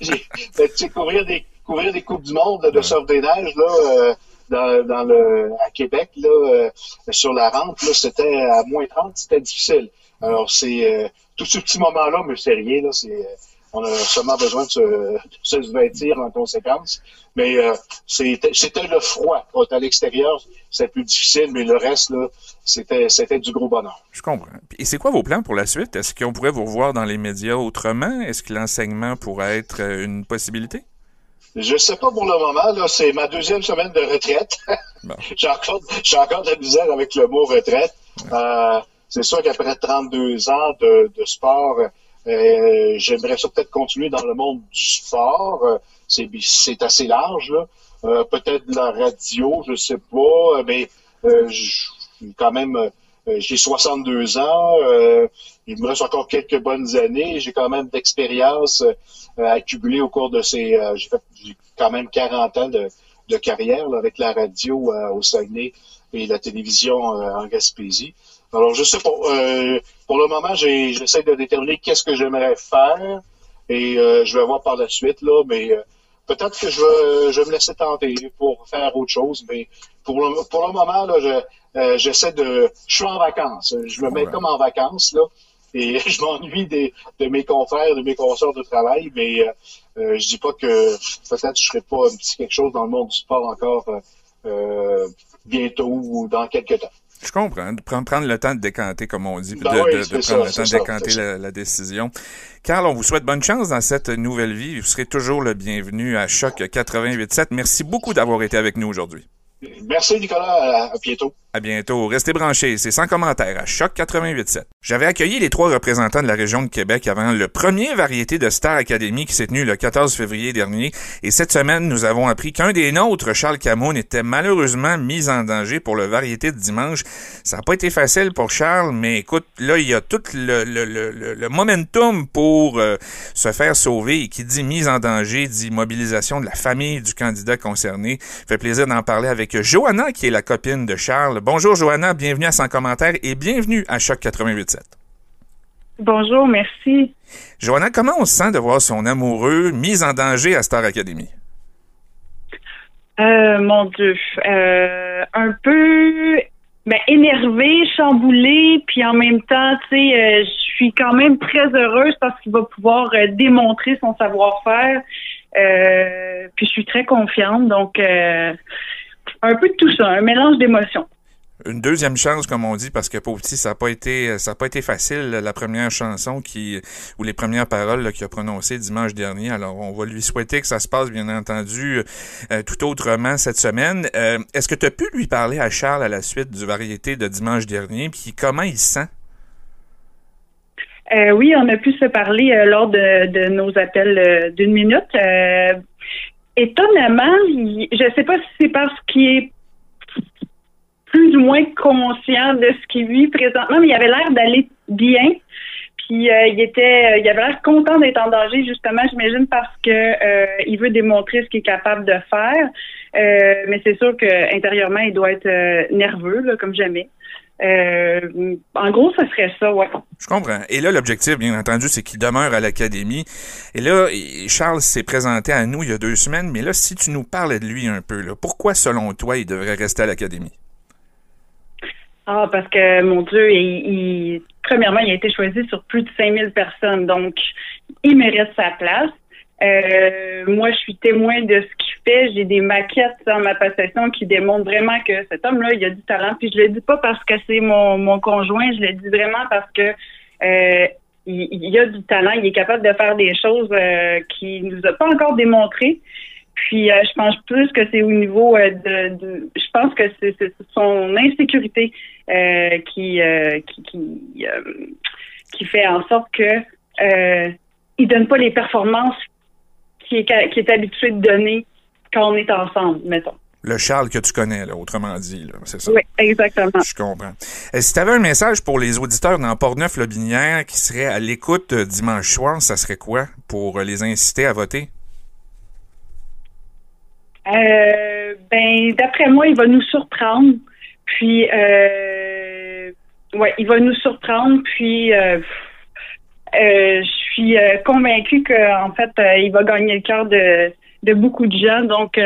J'ai courir des courir des coupes du monde de surf des neiges là. Euh, dans, dans, le à Québec là euh, sur la rampe là c'était à moins 30 c'était difficile alors c'est euh, tout ce petit moment là mais c'est rien là c'est on a seulement besoin de se, de se vêtir en conséquence. Mais euh, c'était le froid. Quand à l'extérieur, c'est plus difficile, mais le reste, là, c'était du gros bonheur. Je comprends. Et c'est quoi vos plans pour la suite? Est-ce qu'on pourrait vous revoir dans les médias autrement? Est-ce que l'enseignement pourrait être euh, une possibilité? Je sais pas pour le moment. Là, c'est ma deuxième semaine de retraite. j'ai encore, encore de la misère avec le mot retraite. Euh, c'est sûr qu'après 32 ans de, de sport, euh, j'aimerais ça peut-être continuer dans le monde du sport. Euh, c'est assez large. Euh, peut-être la radio, je sais pas, mais je suis quand même j'ai 62 ans. il me reste encore quelques bonnes années. J'ai quand même d'expérience accumulée au cours de ces... j'ai quand même 40 ans de, de carrière avec la radio au Saguenay et la télévision en Gaspésie. Alors, je sais pas. pour le moment, j'essaie de déterminer qu'est-ce que j'aimerais faire et je vais voir par la suite, là, mais peut-être que je vais, je me laisser tenter pour faire autre chose, mais pour le, pour le moment, là, je, euh, j'essaie de. Je suis en vacances. Je me mets comme en vacances, là. Et je m'ennuie des, de mes confrères, de mes consorts de travail, mais euh, euh, je dis pas que peut-être je ferai pas un petit quelque chose dans le monde du sport encore euh, bientôt ou dans quelques temps. Je comprends. Prendre, prendre le temps de décanter, comme on dit, ben de, oui, de, de prendre le temps de décanter la, la, décision. Carl, on vous souhaite bonne chance dans cette nouvelle vie. Vous serez toujours le bienvenu à Choc 88.7. Merci beaucoup d'avoir été avec nous aujourd'hui. Merci, Nicolas. À bientôt. À bientôt. Restez branchés. C'est sans commentaire à Choc 88.7. J'avais accueilli les trois représentants de la région de Québec avant le premier variété de Star Academy qui s'est tenu le 14 février dernier. Et cette semaine, nous avons appris qu'un des nôtres, Charles Camoun, était malheureusement mis en danger pour le variété de dimanche. Ça n'a pas été facile pour Charles, mais écoute, là, il y a tout le, le, le, le momentum pour euh, se faire sauver. Et qui dit mise en danger, dit mobilisation de la famille du candidat concerné. Fait plaisir d'en parler avec Johanna, qui est la copine de Charles. Bonjour Johanna, bienvenue à Sans commentaire et bienvenue à Choc 88.7. Bonjour, merci. Johanna, comment on se sent de voir son amoureux mis en danger à Star Academy? Euh, mon Dieu, euh, un peu ben, énervé, chamboulé, puis en même temps, tu sais, euh, je suis quand même très heureuse parce qu'il va pouvoir euh, démontrer son savoir-faire. Puis je suis très confiante, donc un peu de tout ça, un mélange d'émotions une deuxième chance, comme on dit, parce que pour petit, ça n'a pas été, ça a pas été facile la première chanson qui ou les premières paroles qu'il a prononcées dimanche dernier. Alors, on va lui souhaiter que ça se passe, bien entendu, euh, tout autrement cette semaine. Euh, est-ce que tu as pu lui parler à Charles à la suite du variété de dimanche dernier, puis comment il se sent? Euh, oui, on a pu se parler lors de, de, nos appels d'une minute. Étonnamment, je ne sais pas si c'est parce qu'il est plus ou moins conscient de ce qu'il vit présentement, mais il avait l'air d'aller bien. Puis euh, il était, il avait l'air content d'être en danger justement, j'imagine parce que euh, il veut démontrer ce qu'il est capable de faire. Euh, mais c'est sûr que intérieurement, il doit être nerveux comme jamais. En gros, ce serait ça, ouais. Je comprends. Et là, l'objectif, bien entendu, c'est qu'il demeure à l'académie. Et là, Charles s'est présenté à nous il y a deux semaines, mais là, si tu nous parlais de lui un peu, là, pourquoi, selon toi, il devrait rester à l'académie? Ah, parce que, mon Dieu, il, premièrement, il a été choisi sur plus de 5000 personnes, donc il mérite sa place. Euh, moi, je suis témoin de ce qu'il fait. J'ai des maquettes dans ma possession qui démontrent vraiment que cet homme-là, il a du talent. Puis je le dis pas parce que c'est mon, mon conjoint, je le dis vraiment parce que euh, il, a du talent. Il est capable de faire des choses euh, qu'il nous a pas encore démontrées. Puis euh, je pense plus que c'est au niveau euh, de, je pense que c'est son insécurité euh, qui, qui qui, qui fait en sorte que il donne pas les performances qui est, qui est habitué de donner quand on est ensemble, mettons. Le Charles que tu connais, là, autrement dit, c'est ça? Oui, exactement. Je comprends. si tu avais un message pour les auditeurs dans Portneuf-Lobinière qui seraient à l'écoute dimanche soir, ça serait quoi pour les inciter à voter? Euh, ben, d'après moi, il va nous surprendre. Puis, euh, ouais, il va nous surprendre. Puis, euh, euh suis euh, convaincue qu'en fait, il va gagner le cœur de, de beaucoup de gens. Donc,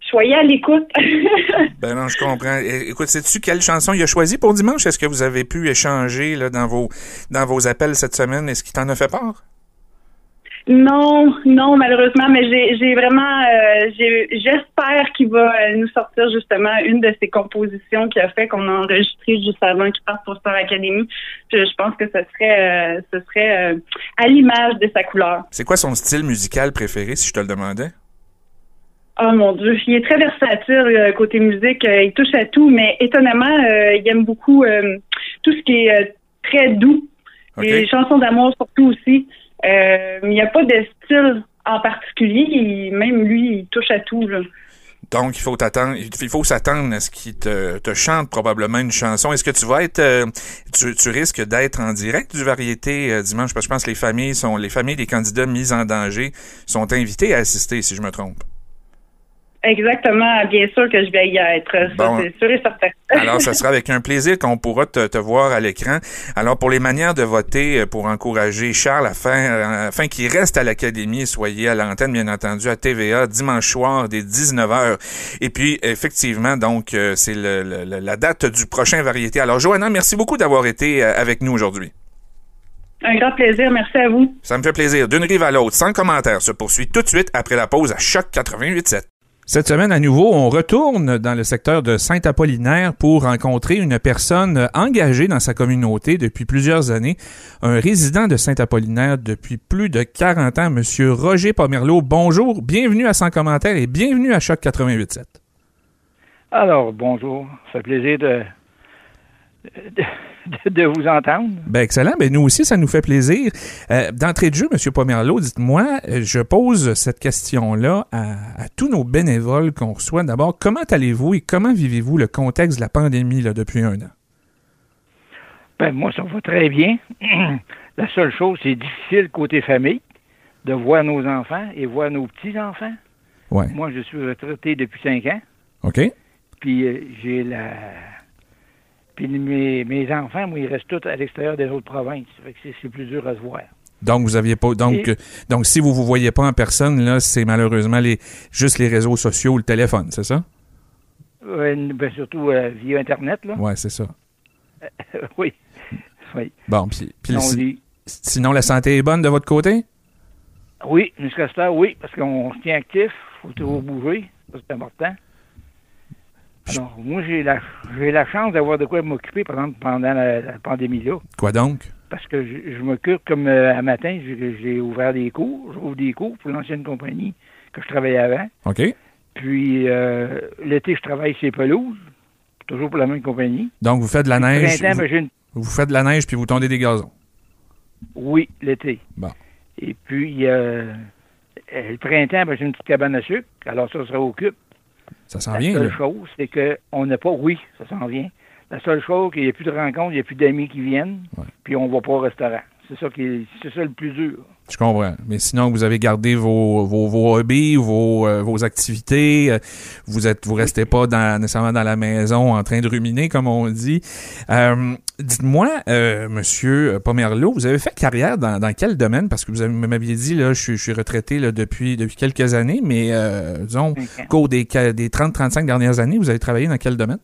soyez à l'écoute. ben non, je comprends. Écoute, sais-tu quelle chanson il a choisi pour dimanche? Est-ce que vous avez pu échanger là, dans vos dans vos appels cette semaine? Est-ce qu'il t'en a fait part? Non, non, malheureusement, mais j'ai vraiment, euh, j'espère qu'il va euh, nous sortir justement une de ces compositions qu'il a fait qu'on a enregistré juste avant qu'il parte pour Star Academy. Je, pense que ce serait, euh, ce serait à l'image de sa couleur. C'est quoi son style musical préféré, si je te le demandais? Oh mon Dieu, il est très versatile côté musique. il touche à tout, mais étonnamment, il aime beaucoup tout ce qui est très doux. Les chansons d'amour surtout aussi. Euh, il n'y a pas de style en particulier. même lui, il touche à tout. Là. Donc, il faut t'attendre, il faut s'attendre à ce qu'il te, te chante probablement une chanson. Est-ce que tu vas être, euh, tu, tu, risques d'être en direct du variété euh, dimanche? Parce que je pense que les familles sont, les familles des candidats mis en danger sont invités à assister, si je me trompe. Exactement, bien sûr que je vais y être. Ça, c'est sûr et certain. alors, ça sera avec un plaisir qu'on pourra te, te voir à l'écran. Alors, pour les manières de voter, euh, pour encourager Charles afin, euh, afin qu'il reste à l'Académie, soyez à l'antenne, bien entendu, à TVA, dimanche soir, dès 19h. Et puis, effectivement, donc, euh, c'est le, la date du prochain variété. Alors, Johanna, merci beaucoup d'avoir été avec nous aujourd'hui. Un grand plaisir. Merci à vous. Ça me fait plaisir. D'une rive à l'autre, sans commentaire, se poursuit tout de suite après la pause à Choc 88.7. Cette semaine, à nouveau, on retourne dans le secteur de Saint-Apollinaire pour rencontrer une personne engagée dans sa communauté depuis plusieurs années, un résident de Saint-Apollinaire depuis plus de 40 ans, Monsieur Roger Pomerleau. Bonjour, bienvenue à Sans commentaire et bienvenue à Choc 88.7. Alors, bonjour, ça fait plaisir de, de, vous entendre. Ben excellent. Ben nous aussi, ça nous fait plaisir. Euh, d'entrée de jeu, M. Pomerleau, dites-moi, euh, je pose cette question-là à, tous nos bénévoles qu'on reçoit. D'abord, comment allez-vous et comment vivez-vous le contexte de la pandémie là, depuis un an? Ben moi, ça va très bien. la seule chose, c'est difficile côté famille de voir nos enfants et voir nos petits-enfants. Ouais. Moi, je suis retraité depuis cinq ans. OK. Puis euh, j'ai la puis mes, mes enfants, moi, ils restent tous à l'extérieur des autres provinces. c'est plus dur à se voir. Donc vous aviez pas donc donc si vous vous voyez pas en personne là, c'est malheureusement les juste les réseaux sociaux ou le téléphone, c'est ça? Ben, surtout euh, via internet là. Ouais, c'est ça. oui. Oui. Bon, puis, sinon la santé est bonne de votre côté? Oui, jusqu'à ce oui, parce qu'on se tient actif, faut toujours bouger, c'est important. Alors, moi, j'ai la, j'ai la chance d'avoir de quoi m'occuper, par exemple, pendant la, pandémie-là. Quoi donc? Parce que je, m'occupe, comme euh, un matin, j'ai, ouvert des cours, j'ouvre des cours pour l'ancienne compagnie que je travaillais avant. OK. Puis, euh, l'été, je travaille chez Pelouse, toujours pour la même compagnie. Donc, vous faites de la neige. Ben, vous, faites de la neige puis vous tondez des gazons. Oui, l'été. Bon. Et puis, euh, le printemps, ben, j'ai une petite cabane à sucre, alors ça, ça occupe. Ça s'en vient. La seule chose, c'est qu'on n'a pas, oui, ça s'en vient. La seule chose, qu'il n'y a plus de rencontres, il n'y a plus d'amis qui viennent, puis on ne va pas au restaurant. C'est ça, qui c'est ça le plus dur. Je comprends. Mais sinon, vous avez gardé vos, vos, vos hobbies, vos, euh, vos activités. Euh, vous êtes, vous restez pas dans, nécessairement dans la maison en train de ruminer, comme on dit. Euh, dites-moi, Monsieur Pomerleau, vous avez fait carrière dans, dans quel domaine? Parce que vous m'aviez dit, là, je, suis retraité là, depuis, depuis quelques années, mais disons, au cours des, des 30-35 dernières années, vous avez travaillé dans quel domaine?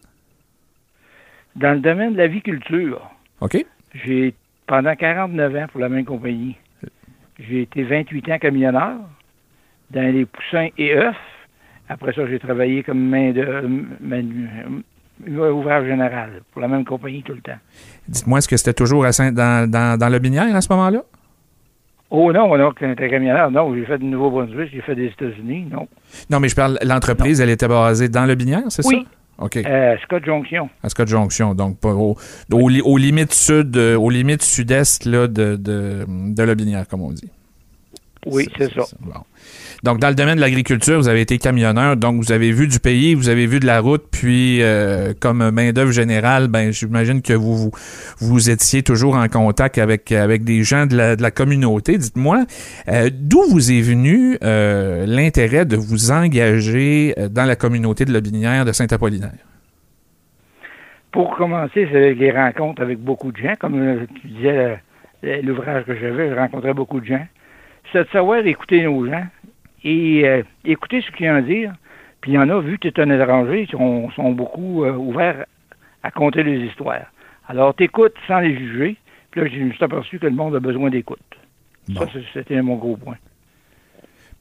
Dans le domaine de l'aviculture. OK. J'ai pendant 49 ans pour la même compagnie. J'ai été 28 ans camionneur dans les poussins et œufs. Après ça, j'ai travaillé comme main de ouvrage général pour la même compagnie tout le temps. Dites-moi, est-ce que c'était toujours à dans, dans, dans le Binière à ce moment-là? Oh non, non, quand j'étais camionneur, non, j'ai fait du Nouveau-Brunswick, j'ai fait des États-Unis, non. Non, mais je parle, l'entreprise, elle était basée dans le Binière, c'est oui. ça? OK. Euh, Scott Junction. À Scott Junction, donc au, aux limites sud, euh, aux limites sud-est là, de, de, de Lobinière, comme on dit. Oui, c'est ça. Donc, dans le domaine de l'agriculture, vous avez été camionneur, donc vous avez vu du pays, vous avez vu de la route, puis euh, comme main-d'œuvre générale, ben j'imagine que vous, vous, vous étiez toujours en contact avec avec des gens de la, de la communauté. Dites-moi, euh, d'où vous est venu euh, l'intérêt de vous engager dans la communauté de la Binière de Saint-Apollinaire? Pour commencer, c'est les rencontres avec beaucoup de gens. Comme tu disais, l'ouvrage que j'avais, je rencontrais beaucoup de gens c'est de savoir écouter nos gens et euh, écouter ce qu'ils ont à dire. Puis il y en a, vu que tu es un étranger, qui sont, beaucoup euh, ouverts à compter les histoires. Alors, tu écoutes sans les juger. Puis là, je me suis aperçu que le monde a besoin d'écoute. Ça, c'était mon gros point.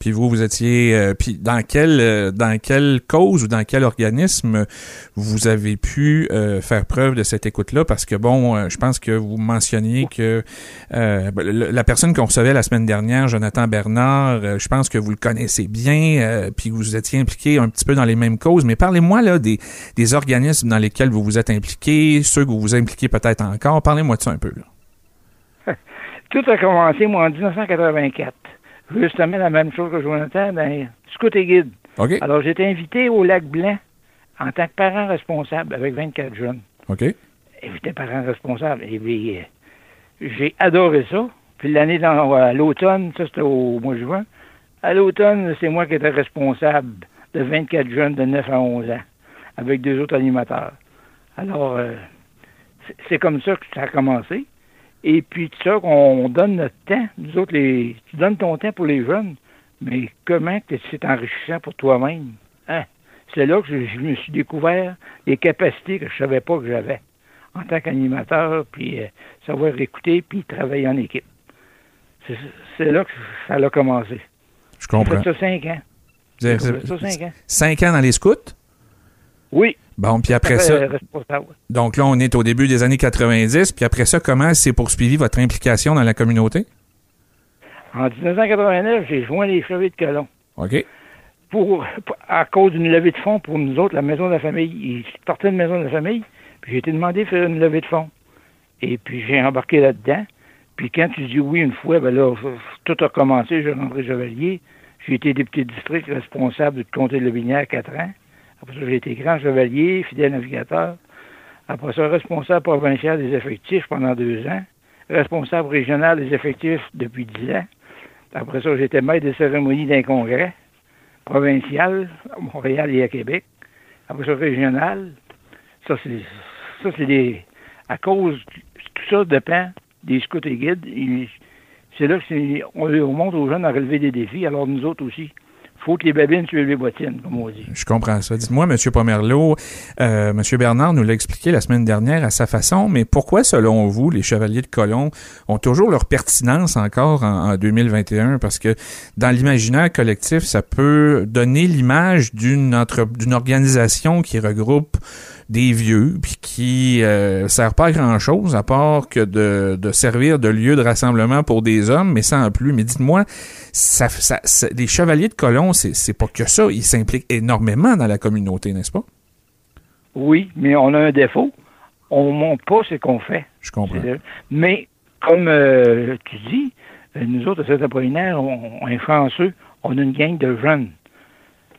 Puis vous, vous étiez, euh, puis dans quelle euh, dans quelle cause ou dans quel organisme vous avez pu euh, faire preuve de cette écoute-là? Parce que bon, je pense que vous mentionniez que ben, la personne qu'on recevait la semaine dernière, Jonathan Bernard, je pense que vous le connaissez bien, puis vous étiez impliqué un petit peu dans les mêmes causes. Mais parlez-moi là des, des organismes dans lesquels vous vous êtes impliqué, ceux que vous vous impliquez peut-être encore. Parlez-moi de ça un peu. Là. Tout a commencé moi en 1984 justement la même chose que Jonathan, ben, scout et guide. Alors, j'étais invité au Lac Blanc en tant que parent responsable avec 24 jeunes. OK. J'étais parent responsable. Et puis, euh, j'ai adoré ça. Puis l'année dans à l'automne, ça c'était au mois de juin. À l'automne, c'est moi qui étais responsable de 24 jeunes de 9 à 11 ans, avec deux autres animateurs. Alors, euh, c'est comme ça que ça a commencé. Et puis, tout ça, qu'on donne notre temps. Nous autres, les, tu donnes ton temps pour les jeunes, mais comment que c'est enrichissant pour toi-même? Hein? C'est là que je, je me suis découvert les capacités que je savais pas que j'avais en tant qu'animateur, puis euh, savoir écouter, puis travailler en équipe. C'est- là que ça a commencé. Je J'ai comprends. fait ça cinq ans. Vous J'ai avez- fait ça cinq ans. Cinq ans dans les scouts? Oui. Bon, puis après ça, donc là, on est au début des années 90, puis après ça, comment s'est poursuivi votre implication dans la communauté? En 1989, j'ai joint les Chevaliers de Colomb. OK. Pour, pour- à cause d'une levée de fonds pour nous autres, la maison de la famille. Ils partaient de maison de la famille, puis j'ai été demandé de faire une levée de fonds. Et puis j'ai embarqué là-dedans. Puis quand tu dis oui une fois, ben là, tout a commencé, j'ai rentré chevalier. J'ai été député de district responsable du comté de Lobinière quatre ans. Après ça, j'ai été grand chevalier, fidèle navigateur. Après ça, responsable provincial des effectifs pendant deux ans. Responsable régional des effectifs depuis dix ans. Après ça, j'étais maître des cérémonies d'un congrès provincial à Montréal et à Québec. Après ça, régional. Ça, c'est des. À cause, tout ça dépend des scouts et guides. C'est là que c'est- on, on montre aux jeunes à relever des défis, alors nous autres aussi. Faut que les babines suivent les bottines, comme on dit. Je comprends ça. Dites-moi, M. Pomerleau, euh, M. Bernard nous l'a expliqué la semaine dernière à sa façon, mais pourquoi, selon vous, les Chevaliers de Colomb ont toujours leur pertinence encore en, en 2021? Parce que dans l'imaginaire collectif, ça peut donner l'image d'une entre- d'une organisation qui regroupe des vieux, puis qui euh, sert pas à grand-chose, à part que de, de servir de lieu de rassemblement pour des hommes, mais sans plus. Mais dites-moi, ça, ça, ça- les Chevaliers de Colomb, c'est pas que ça. Ils s'impliquent énormément dans la communauté, n'est-ce pas? Oui, mais on a un défaut. On montre pas ce qu'on fait. Je comprends. Mais, comme euh, tu dis, euh, nous autres, à Saint-Apollinaire, on, on est chanceux. On a une gang de jeunes.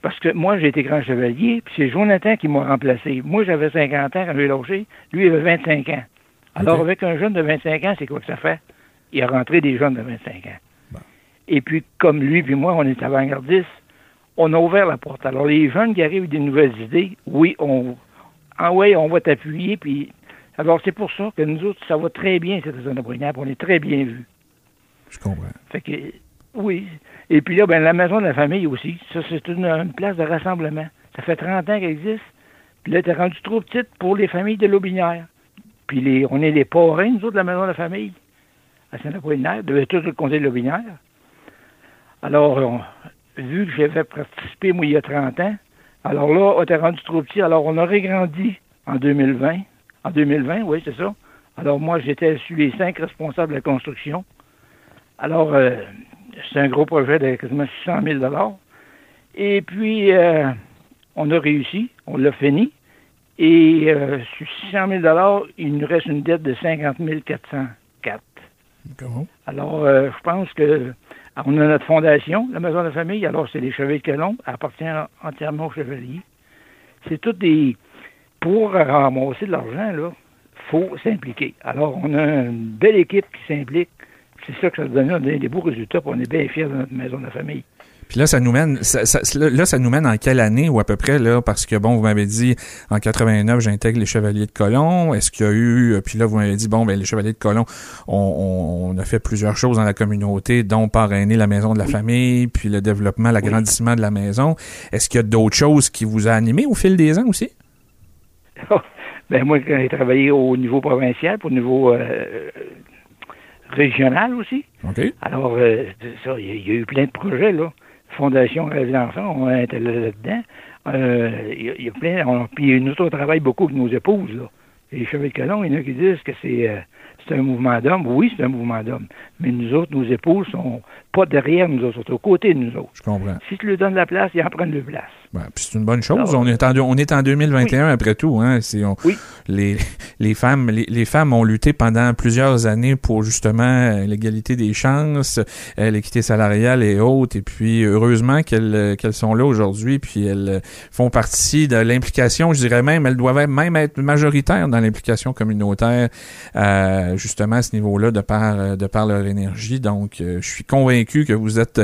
Parce que moi, j'ai été grand chevalier, puis c'est Jonathan qui m'a remplacé. Moi, j'avais 50 ans quand j'ai logé. Lui, il avait 25 ans. Alors, avec un jeune de 25 ans, c'est quoi que ça fait? Il a rentré des jeunes de 25 ans. Bon. Et puis, comme lui puis moi, on est avant-gardistes, on a ouvert la porte. Alors, les jeunes qui arrivent avec des nouvelles idées, oui, on, ah ouais, on va t'appuyer, puis... Alors, c'est pour ça que nous autres, ça va très bien, cette zone de puis on est très bien vus. Je comprends. Fait que, oui. Et puis là, ben, la maison de la famille aussi, ça, c'est une, place de rassemblement. Ça fait 30 ans qu'elle existe. Puis là, t'es rendu trop petite pour les familles de l'Aubinière. Puis les, on est les parrains, nous autres, de la maison de la famille, à Saint-Apollinaire, de tout le comté de l'Aubinière. Alors, vu que j'avais participé, moi, il y a 30 ans, alors là, on était rendu trop petit. Alors, on aurait grandi en 2020. En 2020, oui, c'est ça. Alors, moi, j'étais sur les cinq responsables de la construction. Alors, euh, c'est un gros projet de quasiment 600 000 Et puis, euh, on a réussi, on l'a fini. Et euh, sur 600 000 il nous reste une dette de 50 404. Comment? Alors, euh, je pense que on a notre fondation, la Maison de la Famille. Alors, c'est les Chevaliers de Colomb. Elle appartient entièrement aux Chevaliers. C'est tout des... Pour ramasser de l'argent, là, faut s'impliquer. Alors, on a une belle équipe qui s'implique. C'est ça que ça donne des, des beaux résultats. puis on est bien fiers de notre Maison de la Famille. Puis là, ça nous mène, ça, ça- là, ça nous mène en quelle année ou à peu près là? Parce que bon, vous m'avez dit en 89, j'intègre les Chevaliers de Colomb. Est-ce qu'il y a eu, euh, puis là, vous m'avez dit bon, ben les Chevaliers de Colomb, on, a fait plusieurs choses dans la communauté, dont parrainer la maison de la Oui. famille, puis le développement, Oui. l'agrandissement de la maison. Est-ce qu'il y a d'autres choses qui vous a animé au fil des ans aussi? Ben moi, j'ai travaillé au niveau provincial, au niveau euh, régional aussi. Alors, euh, ça, il y, a- y a eu plein de projets, là. Fondation Rêve d'enfant, on était là- là-dedans. Euh, il y, a- y a plein. On, puis nous autres, on travaille beaucoup avec nos épouses, là. Les cheveux de colon, il y en a qui disent que c'est euh, c'est un mouvement d'hommes. Oui, c'est un mouvement d'hommes. Mais nous autres, nos épouses sont pas derrière nous autres, sont aux côtés de nous autres. Je comprends. Si tu leur donnes la place, ils en prennent le place. Ben, puis c'est une bonne chose. on, est en, on est en 2021 après tout. Hein. On, oui. les, les, femmes, les, les, femmes ont lutté pendant plusieurs années pour justement euh, l'égalité des chances, euh, l'équité salariale et autres. Et puis heureusement qu'elles qu'elles sont là aujourd'hui. Puis elles font partie de l'implication, je dirais même, elles doivent même être majoritaires dans l'implication communautaire, euh, justement à ce niveau-là, de par, de par leur énergie. Donc je suis convaincu que vous êtes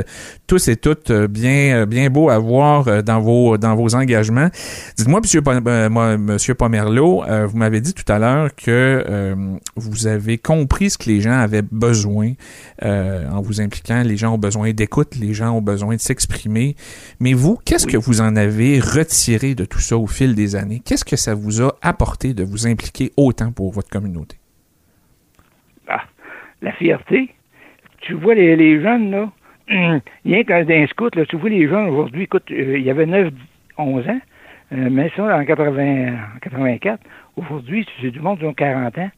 tous et toutes bien, bien beaux à voir dans vos dans vos engagements. Dites-moi, Monsieur, euh, Monsieur Pomerleau, euh, vous m'avez dit tout à l'heure que euh, vous avez compris ce que les gens avaient besoin en vous impliquant. Les gens ont besoin d'écoute, les gens ont besoin de s'exprimer. Mais vous, qu'est-ce que vous en avez retiré de tout ça au fil des années? Qu'est-ce que ça vous a apporté de vous impliquer autant pour votre communauté? Ah, la fierté. Tu vois les, les jeunes, là, rien qu'un d'un scout, là, tu vois les gens aujourd'hui, écoute, euh, il y avait 9, 11 ans, euh, mais ça, en, 80, 84, aujourd'hui, c'est du monde qui ont 40 ans.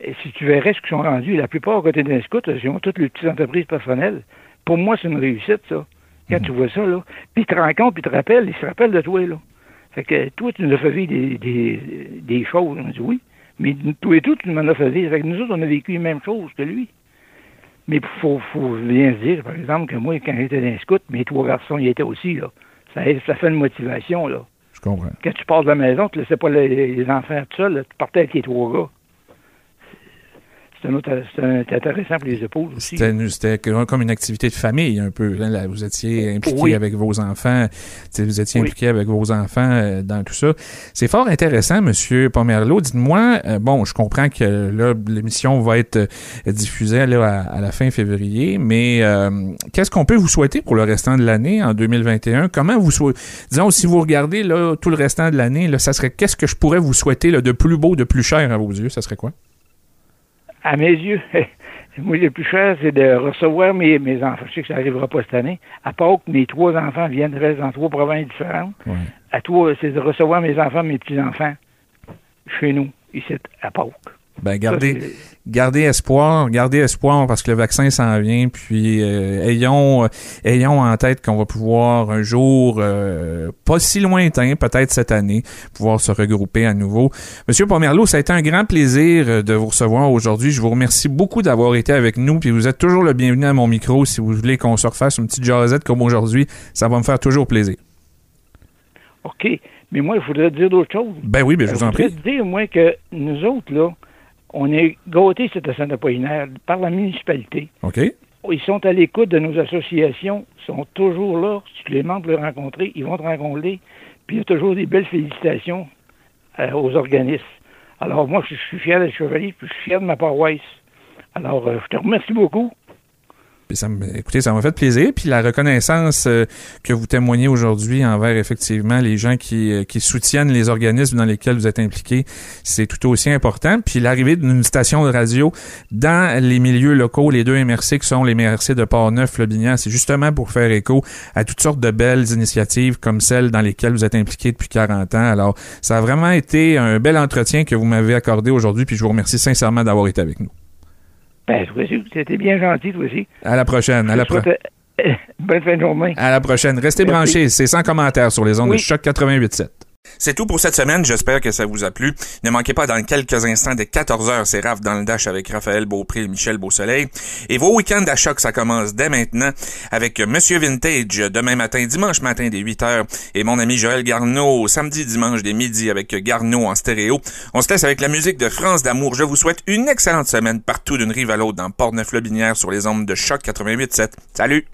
Et si tu verrais ce qu'ils sont rendus, la plupart à côté d'un scout, ils ont toutes les petites entreprises personnelles. Pour moi, c'est une réussite, ça. Quand mhm. tu vois ça, là. Puis ils te rencontrent, puis ils te rappellent, ils se rappellent de toi, là. Fait que toi, tu nous as fait vivre des, des, des choses. On dit oui. Mais toi et tout, tu nous as fait vivre. Fait que nous autres, on a vécu les mêmes choses que lui. Mais il faut, faut, bien se dire, par exemple, que moi, quand j'étais dans le scout, mes trois garçons y étaient aussi. Là. Ça, ça fait une motivation. Là. Je comprends. Quand tu pars de la maison, tu ne laissais pas les, enfants tout seuls. Tu partais avec les trois gars c'était intéressant pour les épaules aussi. C'était comme une activité de famille un peu. Hein, vous étiez impliqué avec vos enfants, vous étiez impliqué avec vos enfants euh, dans tout ça. C'est fort intéressant, Monsieur Pomerleau. Dites-moi, euh, bon, je comprends que là l'émission va être euh, diffusée là, à, la fin février, mais qu'est-ce qu'on peut vous souhaiter pour le restant de l'année en 2021 Comment vous souhaitez Disons, si vous regardez là tout le restant de l'année, là, ça serait qu'est-ce que je pourrais vous souhaiter là, de plus beau, de plus cher à vos yeux? Ça serait quoi? À mes yeux, moi, le plus cher, c'est de recevoir mes, mes enfants. Je sais que ça n'arrivera pas cette année. À part que mes trois enfants viennent dans trois provinces différentes. À toi, c'est de recevoir mes enfants, mes petits-enfants chez nous, ici, à Pâques. Ben, gardez, gardez espoir, gardez espoir parce que le vaccin s'en vient. Puis euh, ayons, euh, ayons en tête qu'on va pouvoir un jour, euh, pas si lointain, peut-être cette année, pouvoir se regrouper à nouveau. Monsieur Pomerleau, ça a été un grand plaisir de vous recevoir aujourd'hui. Je vous remercie beaucoup d'avoir été avec nous. Puis vous êtes toujours le bienvenu à mon micro si vous voulez qu'on se refasse une petite jasette comme aujourd'hui. Ça va me faire toujours plaisir. OK. Mais moi, il faudrait dire d'autres choses. Ben oui, mais je vous en prie. Je dire, moi, que nous autres, là, on est gâtés, cette saint apollinaire, par la municipalité. OK. Ils sont à l'écoute de nos associations, sont toujours là. Si tu les membres le rencontrer, ils vont te rencontrer. Puis il y a toujours des belles félicitations euh, aux organismes. Alors moi, je suis fier d'être chevalier, puis je suis fier de ma paroisse. Alors, euh, je te remercie beaucoup écoutez, ça m'a fait plaisir. Puis la reconnaissance euh, que vous témoignez aujourd'hui envers effectivement les gens qui, euh, qui soutiennent les organismes dans lesquels vous êtes impliqués, c'est tout aussi important. Puis l'arrivée d'une station de radio dans les milieux locaux, les deux MRC qui sont les MRC de Port-Neuf, Lobinière, c'est justement pour faire écho à toutes sortes de belles initiatives comme celles dans lesquelles vous êtes impliqués depuis 40 ans. Alors, ça a vraiment été un bel entretien que vous m'avez accordé aujourd'hui, puis je vous remercie sincèrement d'avoir été avec nous. Ben, c'était bien gentil, toi aussi. À la prochaine. À la prochaine. Bonne fin de journée. À la prochaine. Restez branchés. C'est sans commentaire sur les ondes de Choc 88.7. C'est tout pour cette semaine. J'espère que ça vous a plu. Ne manquez pas dans quelques instants des 14 heures, c'est Raph dans le Dash avec Raphaël Beaupré et Michel Beausoleil. Et vos week-ends à choc, ça commence dès maintenant avec Monsieur Vintage demain matin, dimanche matin des 8 heures et mon ami Joël Garneau samedi, dimanche des midi avec Garneau en stéréo. On se laisse avec la musique de France d'amour. Je vous souhaite une excellente semaine partout d'une rive à l'autre dans Port-Neuf-Lobinière sur les ondes de choc 88.7. Salut!